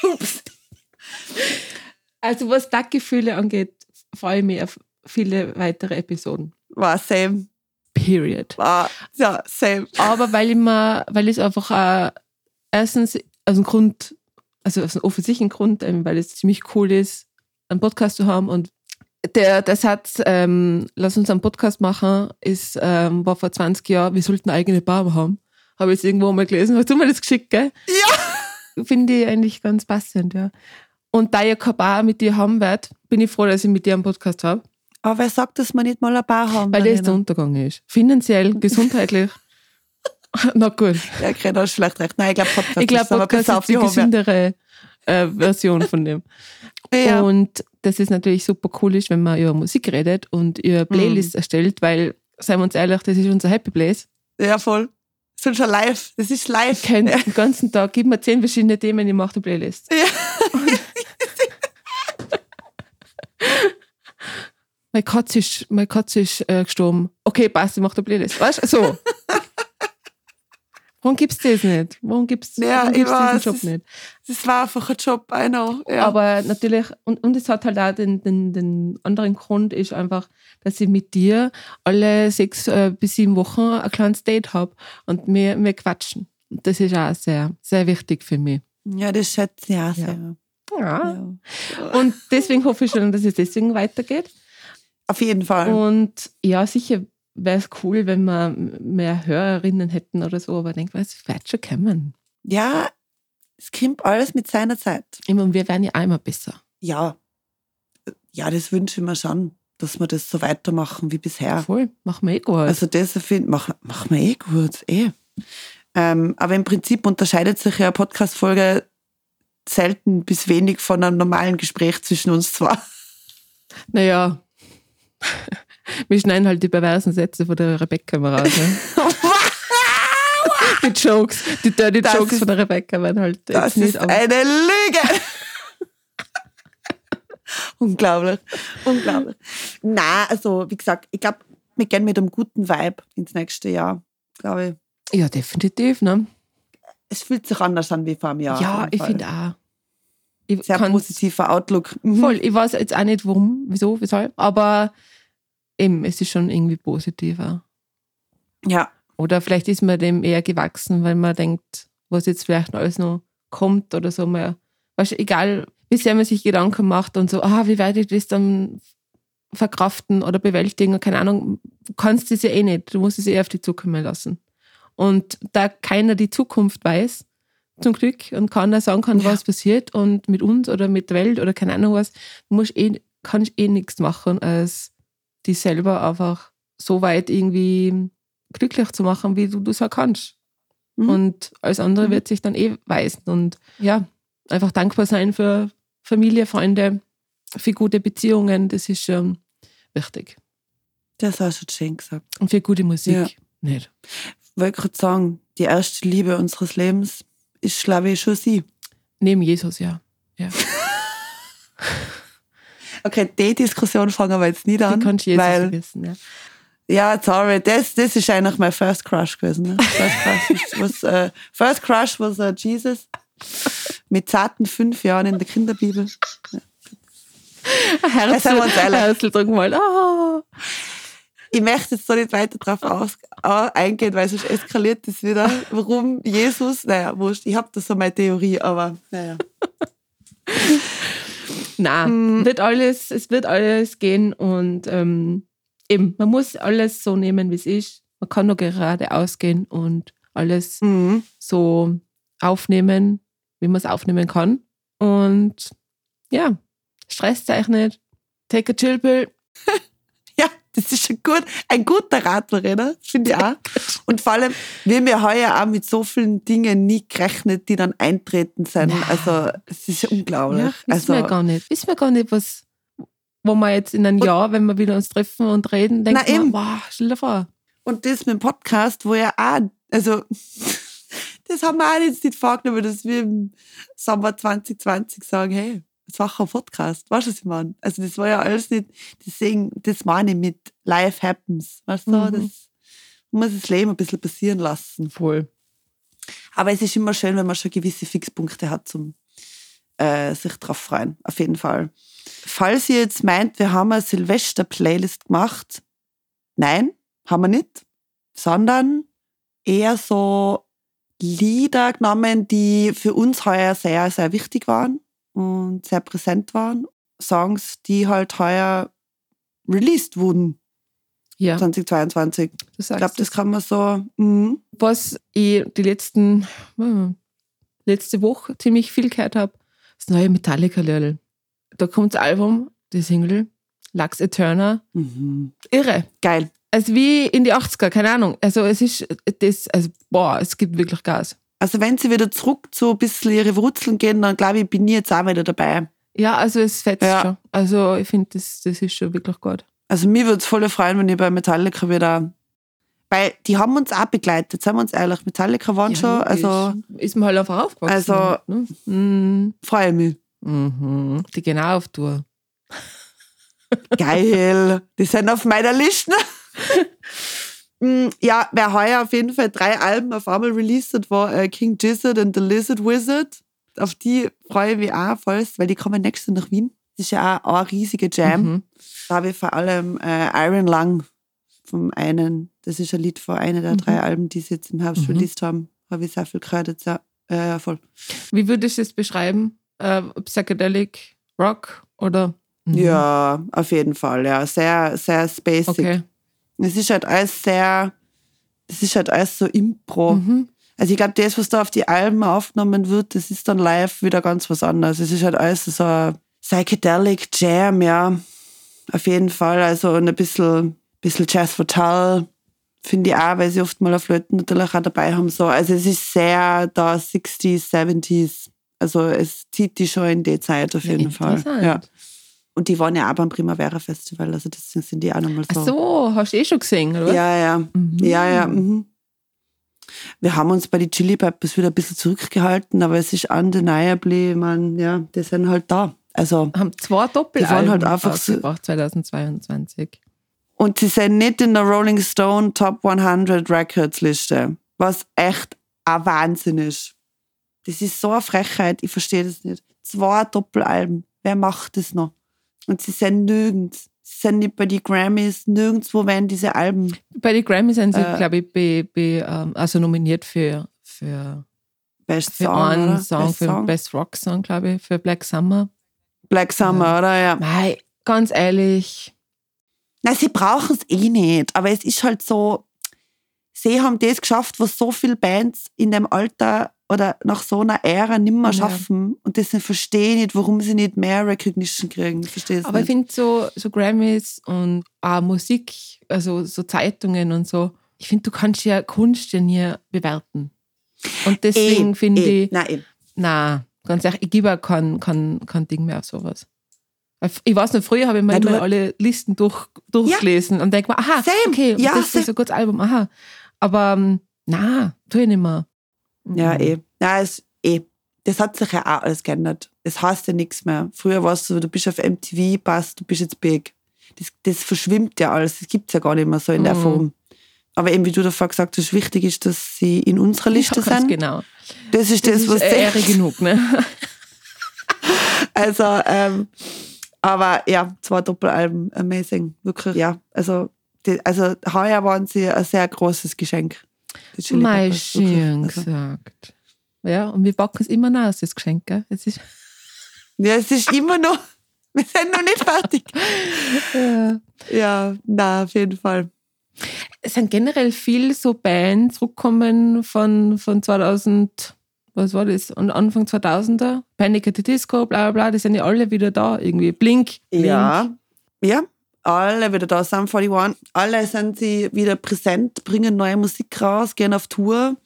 ups. Also, was Taggefühle angeht, freue ich mich auf viele weitere Episoden. war same. Period. War, ja, same. Aber weil ich mir, weil ich es einfach äh, erstens aus dem Grund, also aus einem offensichtlichen Grund, ähm, weil es ziemlich cool ist, einen Podcast zu haben und der, der Satz, ähm, lass uns einen Podcast machen, ist, ähm, war vor 20 Jahren, wir sollten eine eigene Bar haben. Habe ich jetzt irgendwo mal gelesen. Hast du mir das geschickt, gell? Ja! Finde ich eigentlich ganz passend, ja. Und da ich keine Bar mit dir haben werde, bin ich froh, dass ich mit dir einen Podcast habe. Aber wer sagt, dass wir nicht mal ein Bar haben? Weil das der? Untergang ist. Finanziell, gesundheitlich. Na gut. Ja, Greta hast vielleicht recht. Nein, ich glaube, Podcast Ich glaube, ist aber Podcast besser ist die gesündere äh, Version von dem. Ja. Und das ist natürlich super cool, ist, wenn man über Musik redet und über Mhm. Playlists erstellt, weil, seien wir uns ehrlich, das ist unser Happy Place. ja, voll. Das ist schon live. Das ist live. Ich könnte den ganzen Tag, gib mir zehn verschiedene Themen, ich mache eine Playlist. Ja. Meine Katze ist, meine Katze ist äh, gestorben. Okay, passt, ich mache eine Playlist. Weißt du? So. Warum gibt's das nicht? Warum gibt's, Ja, warum gibt's weiß, diesen Job es- nicht? Das war einfach ein Job, I know. Ja. Aber natürlich, und, und es hat halt auch den, den, den anderen Grund, ist einfach, dass ich mit dir alle sechs äh, bis sieben Wochen ein kleines Date habe und wir, wir quatschen. Und Das ist auch sehr, sehr wichtig für mich. ja, das schätze ich auch sehr. Ja. Ja. Und deswegen hoffe ich schon, dass es deswegen weitergeht. Auf jeden Fall. Und ja, sicher wäre es cool, wenn wir mehr Hörerinnen hätten oder so, aber ich denke, es wird schon kommen. Ja, es kommt alles mit seiner Zeit. Ich meine, wir werden ja auch immer besser. Ja. Ja, das wünsche ich mir schon, dass wir das so weitermachen wie bisher. Voll, machen wir eh gut. Also das finde mach, machen wir eh gut, eh. Ähm, aber im Prinzip unterscheidet sich ja eine Podcast-Folge selten bis wenig von einem normalen Gespräch zwischen uns zwei. Naja, wir schneiden halt die perversen Sätze von der Rebecca mal raus. Ne? die Jokes, die dirty Das Jokes ist- von der Rebecca werden halt Das ist eine Lüge. Unglaublich. Unglaublich. Na, also wie gesagt, ich glaube, wir gehen mit einem guten Vibe ins nächste Jahr. Glaube ich. Ja, definitiv. Ne? Es fühlt sich anders an wie vor einem Jahr. Ja, ich finde auch. Ich Sehr positiver Outlook. Mhm. Voll, ich weiß jetzt auch nicht warum, wieso, weshalb, aber eben, es ist schon irgendwie positiver. Ja, Oder vielleicht ist man dem eher gewachsen, weil man denkt, was jetzt vielleicht noch alles noch kommt oder so. Man, weißt, du, egal, wie sehr man sich Gedanken macht und so, ah, wie werde ich das dann verkraften oder bewältigen. Keine Ahnung, du kannst es ja eh nicht. Du musst es eh auf die Zukunft lassen. Und da keiner die Zukunft weiß, zum Glück, und keiner sagen kann, ja. was passiert und mit uns oder mit der Welt oder keine Ahnung was, du musst eh, kannst eh nichts machen, als dich selber einfach so weit irgendwie glücklich zu machen, wie du das auch kannst. Mhm. Und alles andere mhm. wird sich dann eh weisen. Und ja, einfach dankbar sein für Familie, Freunde, für gute Beziehungen, das ist schon wichtig. Das hast du schön gesagt. Und für gute Musik ja. nicht. Ich wollte gerade sagen, die erste Liebe unseres Lebens ist, glaube ich, schon sie. Neben Jesus, ja. ja. okay, die Diskussion fangen wir jetzt nicht an. Die kannst du Jesus weil, vergessen, ja. Ja, sorry, das, das ist eigentlich mein First Crush gewesen. Ne? First Crush was, uh, First Crush was uh, Jesus. Mit zarten fünf Jahren in der Kinderbibel. Ja. Herzl, Herzl, drück mal. Oh. Ich möchte jetzt da nicht weiter drauf aus, eingehen, weil sonst eskaliert das wieder. Warum Jesus? Naja, wurscht. Ich habe da so meine Theorie, aber naja. Nein, mm. wird alles, es wird alles gehen und ähm, eben, man muss alles so nehmen, wie es ist. Man kann nur gerade ausgehen und alles mhm. so aufnehmen, wie man es aufnehmen kann. Und ja, stresst euch nicht. Take a chill pill. das ist ein, gut, ein guter Radlerrenner, finde ich auch. Und vor allem, wir haben ja heuer auch mit so vielen Dingen nie gerechnet, die dann eintreten sind. Also, es ist unglaublich. Ja, wissen also, wir gar nicht. Wissen wir gar nicht, was, wo wir jetzt in einem Jahr, wenn wir wieder uns treffen und reden, denken na, wir, wow, stell dir vor. Und das mit dem Podcast, wo ja auch, also, das haben wir auch jetzt nicht vorgenommen, dass wir im Sommer 2020 sagen, hey, einen Podcast. Weißt du, was ich meine? Also, das war ja alles nicht, deswegen, das meine ich mit Life happens. Weißt du, mhm. das muss das Leben ein bisschen passieren lassen. Voll. Aber es ist immer schön, wenn man schon gewisse Fixpunkte hat, zum äh, sich drauf freuen. Auf jeden Fall. Falls ihr jetzt meint, wir haben eine Silvester-Playlist gemacht, nein, haben wir nicht, sondern eher so Lieder genommen, die für uns heuer sehr, sehr wichtig waren und sehr präsent waren. Songs, die halt heuer released wurden. Ja. 2022. ich glaube, das kann man so. Mhm. Was ich die letzten, hm, letzte Woche ziemlich viel gehört habe, das neue Metallica-Lied. Da kommt das Album, die Single, Lux Eterna. Mhm. Irre. Geil. Also wie in die 80er, keine Ahnung. Also es ist das, also boah, es gibt wirklich Gas. Also wenn sie wieder zurück zu ein bisschen ihre Wurzeln gehen, dann glaube ich, bin ich jetzt auch wieder dabei. Ja, also es fetzt ja. schon. Also ich finde, das, das ist schon wirklich gut. Also mir würde es voll freuen, wenn ich bei Metallica wieder weil die haben uns auch begleitet, seien wir uns ehrlich. Metallica waren ja, schon, also. Ist man halt einfach aufgewachsen. Also, ne? mhm. freue mich. Mhm. Die gehen auch auf Tour. Geil. Die sind auf meiner Liste. Mm, ja, wer heuer auf jeden Fall drei Alben auf einmal released hat, war äh, King Gizzard und The Lizard Wizard. Auf die freue ich mich auch voll, weil die kommen nächstes nach Wien. Das ist ja auch, ein riesiger Jam. Mhm. Da habe ich vor allem äh, Iron Lung vom einen, das ist ein Lied von einer der mhm. drei Alben, die sie jetzt im Herbst mhm. released haben. Habe ich sehr viel gehört. Ja, äh, voll. Wie würdest du es beschreiben? Äh, Psychedelic Rock oder? Mhm. Ja, auf jeden Fall. Ja, sehr, sehr spacig. Okay. Es ist halt alles sehr, es ist halt alles so Impro. Mhm. Also ich glaube, das, was da auf die Alben aufgenommen wird, das ist dann live wieder ganz was anderes. Es ist halt alles so ein Psychedelic Jam, ja. Auf jeden Fall. Also ein bisschen bisschen Jazz Fatal finde ich auch, weil sie oft mal auf Flöten natürlich auch dabei haben. So. Also es ist sehr da 60s, 70s. Also es zieht die schon in die Zeit auf jeden ja, Fall. Ja. Und die waren ja auch beim Primavera Festival, also das sind die auch nochmal so. Ach so, hast du eh schon gesehen, oder? Ja, ja. Mhm. Ja, ja. Mhm. Wir haben uns bei den Chili Peppers wieder ein bisschen zurückgehalten, aber es ist undeniably, man, ja, die sind halt da. Also, haben zwei Doppel Die waren halt einfach so. 2022. Und sie sind nicht in der Rolling Stone Top 100 Records Liste, was echt ein Wahnsinn ist. Das ist so eine Frechheit, ich verstehe das nicht. Zwei Doppelalben, wer macht das noch? Und sie sind nirgends. Sie sind nicht bei den Grammys, nirgendwo werden diese Alben. Bei den Grammys sind sie, äh, glaube ich, be, be, ähm, also nominiert für, für, Best für Song, einen Song, Best für Song? Best Rock Song, glaube ich, für Black Summer. Black Summer, ja. oder? Ja. Mei, ganz ehrlich, Nein, sie brauchen es eh nicht, aber es ist halt so, sie haben das geschafft, was so viele Bands in dem Alter oder nach so einer Ära nicht mehr schaffen. Ja. Und deswegen verstehe ich nicht, warum sie nicht mehr Recognition kriegen. Verstehe Aber nicht. ich finde so, so Grammys und auch Musik, also so Zeitungen und so, ich finde, du kannst ja Kunst ja nie bewerten. Und deswegen finde ich. Nein, eh. Nein, ganz ehrlich, ich gebe auch kein, kein, kein Ding mehr auf sowas. Ich weiß noch, früher habe ich mir immer alle Listen durch, durchgelesen ja. und denke mir, aha, same. okay, ja, das same. ist ein gutes Album, aha. Aber ähm, na, tue ich nicht mehr. Ja, mhm. eh. Ja, es, eh. Das hat sich ja auch alles geändert. Es heißt ja nichts mehr. Früher warst du, du bist auf MTV, passt, du bist jetzt big. Das, das verschwimmt ja alles. Das gibt es ja gar nicht mehr so in der mhm. Form. Aber eben, wie du davor gesagt hast, wichtig ist, dass sie in unserer Liste ja, sind. Genau. Das ist das, das was ist Ehre genug, ne? also, ähm, aber ja, zwei Doppelalben, amazing. Wirklich, ja. Also, also heuer waren sie ein sehr großes Geschenk. Mal schön also. gesagt. Ja, und wir backen es immer noch aus, das Geschenk. Gell? Es ist ja, es ist immer noch, wir sind noch nicht fertig. ja, ja na, auf jeden Fall. Es sind generell viele so Bands zurückgekommen von, von 2000, was war das? Und Anfang 2000er. Panic at the Disco, bla bla bla, die sind ja alle wieder da irgendwie. Blink. Blink. Ja, ja, alle wieder da, Sum 41. Alle sind sie wieder präsent, bringen neue Musik raus, gehen auf Tour.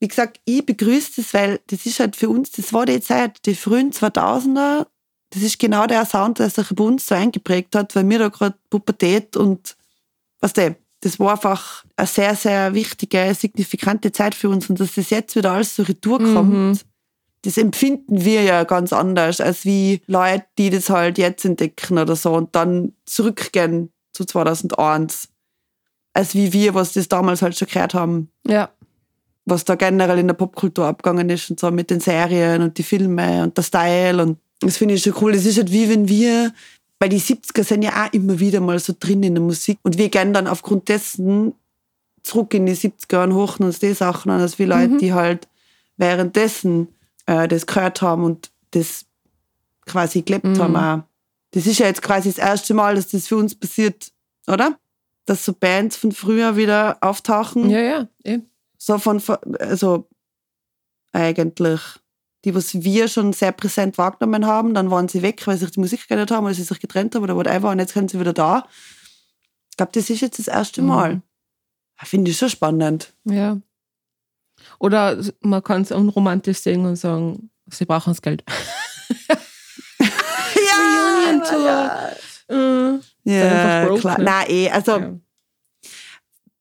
Wie gesagt, ich begrüße das, weil das ist halt für uns, das war die Zeit, die frühen 2000er. Das ist genau der Sound, der sich bei uns so eingeprägt hat, weil wir da gerade Pubertät und was der, das war einfach eine sehr, sehr wichtige, signifikante Zeit für uns und dass das jetzt wieder alles so retour kommt. Mhm das empfinden wir ja ganz anders, als wie Leute, die das halt jetzt entdecken oder so und dann zurückgehen zu 2001. Als wie wir, was das damals halt schon gehört haben. Ja. Was da generell in der Popkultur abgegangen ist und so mit den Serien und die Filme und der Style und das finde ich schon cool. Das ist halt wie wenn wir, weil die 70er sind ja auch immer wieder mal so drin in der Musik und wir gehen dann aufgrund dessen zurück in die 70er und hochen uns die Sachen an, als wie Leute, mhm. die halt währenddessen äh, das gehört haben und das quasi gelebt mhm. haben. Auch. Das ist ja jetzt quasi das erste Mal, dass das für uns passiert, oder? Dass so Bands von früher wieder auftauchen. Ja, ja. Eh. So von, also eigentlich, die, was wir schon sehr präsent wahrgenommen haben, dann waren sie weg, weil sie sich die Musik geändert haben oder sie sich getrennt haben oder whatever und jetzt sind sie wieder da. Ich glaube, das ist jetzt das erste Mal. Mhm. Finde ich schon spannend. Ja. Oder man kann es unromantisch sehen und sagen, sie brauchen das Geld. ja, Reunion Tour. Ja, uh, ja broke, klar. Ne? Nein, eh, also ja.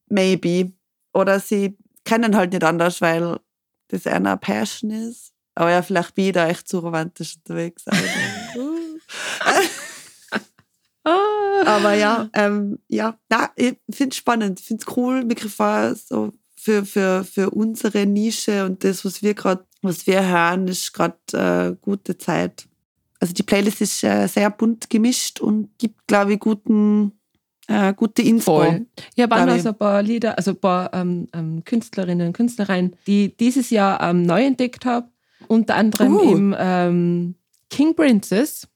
maybe. Oder sie kennen halt nicht anders, weil das einer Passion ist. Aber ja, vielleicht bin ich da echt zu romantisch unterwegs. Aber ja, ähm, ja, na, ich finde es spannend, ich finde es cool, mir gefällt so für, für, für unsere Nische und das, was wir gerade, was wir hören, ist gerade äh, gute Zeit. Also die Playlist ist äh, sehr bunt gemischt und gibt, glaube ich, guten, äh, gute Info. Voll. Ja, waren also ein paar Lieder, also ein paar ähm, ähm, Künstlerinnen und Künstler die dieses Jahr ähm, neu entdeckt habe. Unter anderem uh. im ähm, King Princess.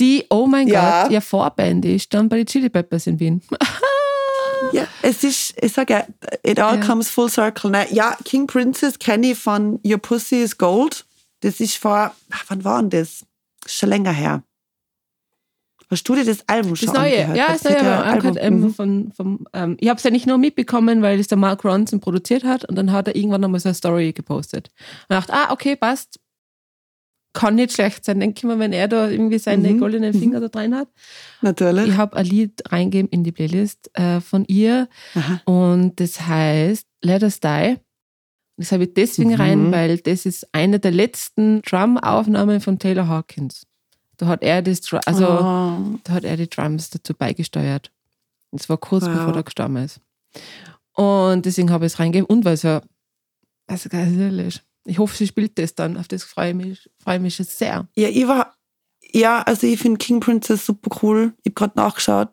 Die, oh mein ja. Gott, ja Vorband ist dann bei den Chili Peppers in Wien. Ja, es ist, ich sage ja, it all ja. comes full circle. Ne? Ja, King Princess kenne ich von Your Pussy is Gold. Das ist vor, ach, wann war denn das? Schon länger her. Hast du dir das Album schon Das neue, angehört? ja, das neue Album. Ähm, mhm. von, von, ähm, ich habe es ja nicht nur mitbekommen, weil es der Mark Ronson produziert hat und dann hat er irgendwann nochmal so eine Story gepostet. Und dachte, ah, okay, passt, kann nicht schlecht sein, denke ich mal, wenn er da irgendwie seine mhm. goldenen mhm. Finger da drin hat. Natürlich. Ich habe ein Lied reingegeben in die Playlist äh, von ihr Aha. und das heißt Let Us Die. Das habe ich deswegen mhm. rein, weil das ist eine der letzten Drum-Aufnahmen von Taylor Hawkins. Da hat er das, also oh. da hat er die Drums dazu beigesteuert. Das war kurz wow. bevor er gestorben ist. Und deswegen habe ich es reingegeben und weil es ja, also ganz ehrlich, ich hoffe, sie spielt das dann. Auf das freue ich mich, freue mich sehr. Ja, ich war, ja, also ich finde King Princess super cool. Ich habe gerade nachgeschaut.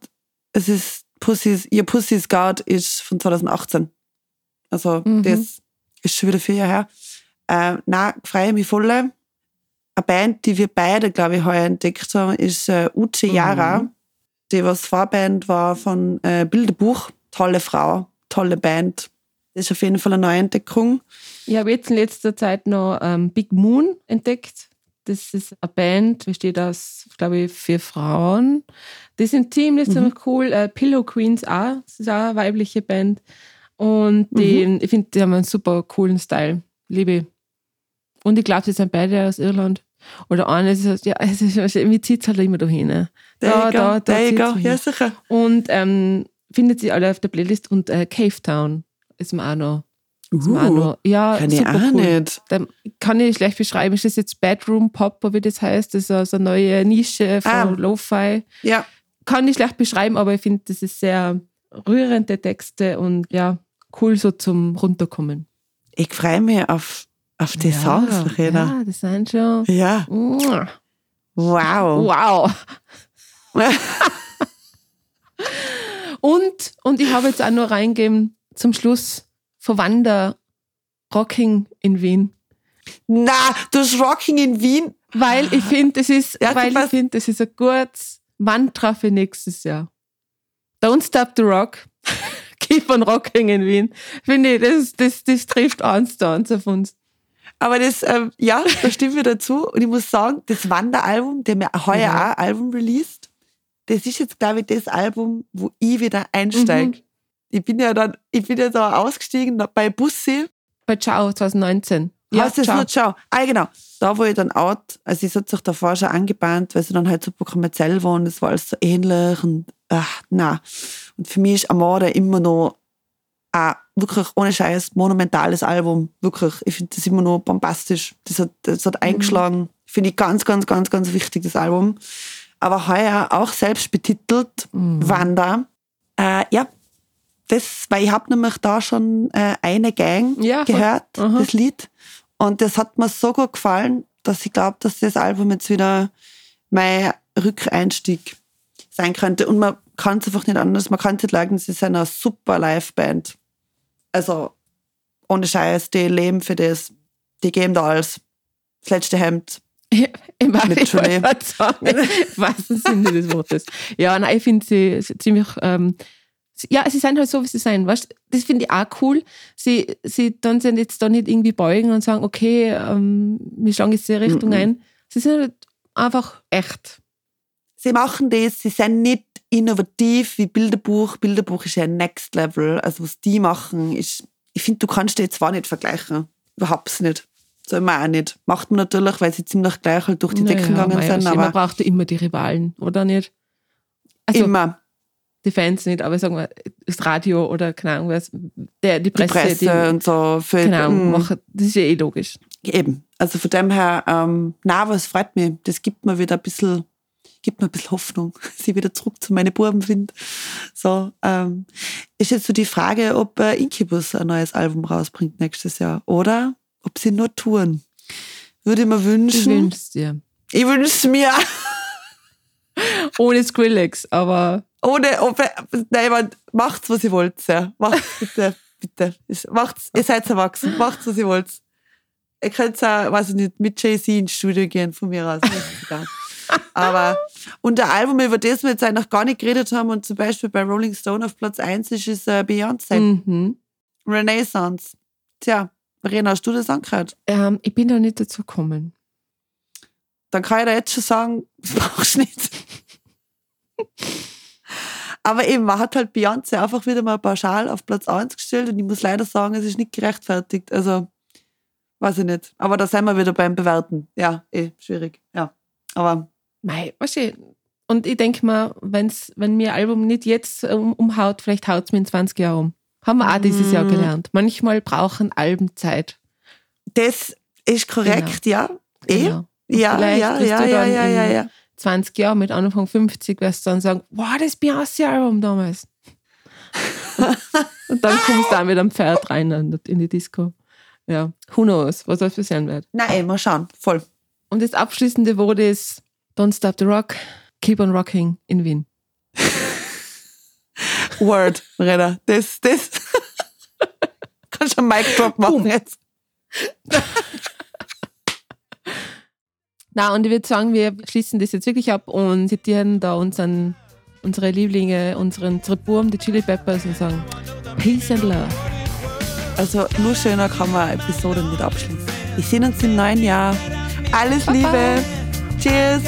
Es ist Pussy's, ihr Pussy's Guard ist von 2018. Also mhm. das ist schon wieder vier Jahre her. Äh, na, freue mich voll. Eine Band, die wir beide, glaube ich, heuer entdeckt haben, ist äh, Uche Yara. Mhm. die was Vorband war von äh, Bilderbuch. Tolle Frau, tolle Band. Das ist auf jeden Fall eine neue Entdeckung. Ich habe jetzt in letzter Zeit noch ähm, Big Moon entdeckt. Das ist eine Band, besteht aus, glaube ich, vier Frauen. Die sind ziemlich, mhm. ziemlich cool. Äh, Pillow Queens auch, das ist auch eine weibliche Band. Und die, mhm. ich finde, die haben einen super coolen Style. Liebe. Und ich glaube, sie sind beide aus Irland. Oder eine ist, ja, es ist, irgendwie zieht es halt immer da hin. Da, da, da, da ja, sicher. Und ähm, findet sie alle auf der Playlist und äh, Cave Town ist mir auch noch. Uh, noch ja, kann ich auch cool. nicht. Da kann ich schlecht beschreiben. Ist das jetzt Bedroom Pop, wie das heißt? Das ist also eine neue Nische von ah. Lo-Fi. Ja. Kann ich schlecht beschreiben, aber ich finde, das ist sehr rührende Texte und ja, cool so zum Runterkommen. Ich freue mich auf, auf die ja, Songs, Verena. Ja, das sind schon. Ja. Wow. Wow. und, und ich habe jetzt auch noch reingegeben zum Schluss Verwander Rocking in Wien. Na, das Rocking in Wien. Weil ich finde, das ist, ja, weil ich finde, das ist ein gutes Mantra für nächstes Jahr. Don't stop the rock. Keep on rocking in Wien. Finde ich, das, das, das trifft eins zu eins auf uns. Aber das, ähm, ja, da stimmen wir dazu. Und ich muss sagen, das Wanderalbum, der mir heuer ja. auch Album released, das ist jetzt, glaube ich, das Album, wo ich wieder einsteige. Mhm. Ich bin ja dann, ich bin ja da ausgestiegen bei Bussi. Bei Ciao 2019. Ja, heißt das Ciao. nur Ciao? Ah, genau. Da, wo ich dann out, also ich hat sich davor schon angebahnt, weil sie dann halt super kommerziell waren, das war alles so ähnlich und, ach, na. Und für mich ist Amore immer noch ein wirklich ohne Scheiß monumentales Album. Wirklich. Ich finde das immer noch bombastisch. Das hat, das hat mhm. eingeschlagen. Finde ich ganz, ganz, ganz, ganz wichtig, das Album. Aber heuer auch selbst betitelt, mhm. Wanda. Äh, ja, das, weil ich habe nämlich da schon äh, eine Gang ja, gehört, das Lied. Und das hat mir so gut gefallen, dass ich glaube, dass das Album jetzt wieder mein Rückeinstieg sein könnte. Und man kann es einfach nicht anders. Man kann es nicht leugnen, sie ist eine super Liveband. Also, ohne Scheiß, die leben für das. Die geben da alles. Das letzte Hemd. Ja, im wahrsten Sinne des Wortes. Ja, nein, ich finde sie ziemlich ähm, ja, sie sind halt so, wie sie sind. Weißt? Das finde ich auch cool. Sie, sie dann sind jetzt da nicht irgendwie beugen und sagen, okay, ähm, wir schlagen jetzt die Richtung mm -mm. ein. Sie sind halt einfach echt. Sie machen das, sie sind nicht innovativ wie Bilderbuch. Bilderbuch ist ja Next Level. Also was die machen, ist, ich finde, du kannst die zwar nicht vergleichen. Überhaupt nicht. Soll man auch nicht. Macht man natürlich, weil sie ziemlich gleich halt durch die naja, Decken gegangen sind. Aber man braucht ja immer die Rivalen, oder nicht? Also, immer die Fans nicht, aber sagen wir, das Radio oder keine Ahnung was, der, die Presse. Die Presse die, und so. Für, genau, machen, das ist ja eh logisch. Eben. Also von dem her, ähm, na, was freut mich. Das gibt mir wieder ein bisschen, gibt mir ein bisschen Hoffnung, sie wieder zurück zu meinen Buben finde. So, ähm, ist jetzt so die Frage, ob äh, Incubus ein neues Album rausbringt nächstes Jahr oder ob sie nur touren. Würde ich mir wünschen. Ich wünsch's dir. Ich wünsch's mir. Ohne Skrillex, aber ohne, nein, macht's, was ihr wollt, ja. Macht's bitte, bitte. Macht's, ihr seid erwachsen, macht's, was ihr wollt. Ihr könnt auch, weiß ich nicht, mit Jay-Z ins Studio gehen, von mir aus. Aber, und der Album, über das wir jetzt eigentlich noch gar nicht geredet haben und zum Beispiel bei Rolling Stone auf Platz 1 ist, ist äh, Beyoncé. Mhm. Renaissance. Tja, Verena, hast du das angehört? Ähm, ich bin da nicht dazu gekommen. Dann kann ich dir jetzt schon sagen, das brauchst du nicht. Aber eben, man hat halt Beyoncé einfach wieder mal pauschal auf Platz 1 gestellt und ich muss leider sagen, es ist nicht gerechtfertigt. Also, weiß ich nicht. Aber da sind wir wieder beim Bewerten. Ja, eh, schwierig. Ja. Aber. Mei, weißt du, und ich denke mal, wenn's, wenn mir Album nicht jetzt um, umhaut, vielleicht haut es mir in 20 Jahren um. Haben wir auch dieses mm. Jahr gelernt. Manchmal brauchen Alben Zeit. Das ist korrekt, genau. ja. Eh? Genau. Ja, ja, ja, ja, ja, ja, ja. 20 Jahren, mit Anfang 50, wirst du dann sagen, wow, das Beyoncé-Album damals. und dann kommst du auch mit einem Pferd rein in die Disco. Ja, who knows, was das passieren wird. Nein, mal schauen, voll. Und das abschließende Wort ist Don't Stop the Rock, Keep on Rocking in Wien. Word, Renner. Das, das. Kannst du einen Mic Drop machen jetzt. Na, und ich würde sagen, wir schließen das jetzt wirklich ab und zitieren da unseren unsere Lieblinge, unseren, unsere Burm, die Chili Peppers und sagen Peace and Love. Also nur schöner kann man eine Episode nicht abschließen. Wir sehen uns im neuen Jahr. Alles Baba. Liebe. Cheers.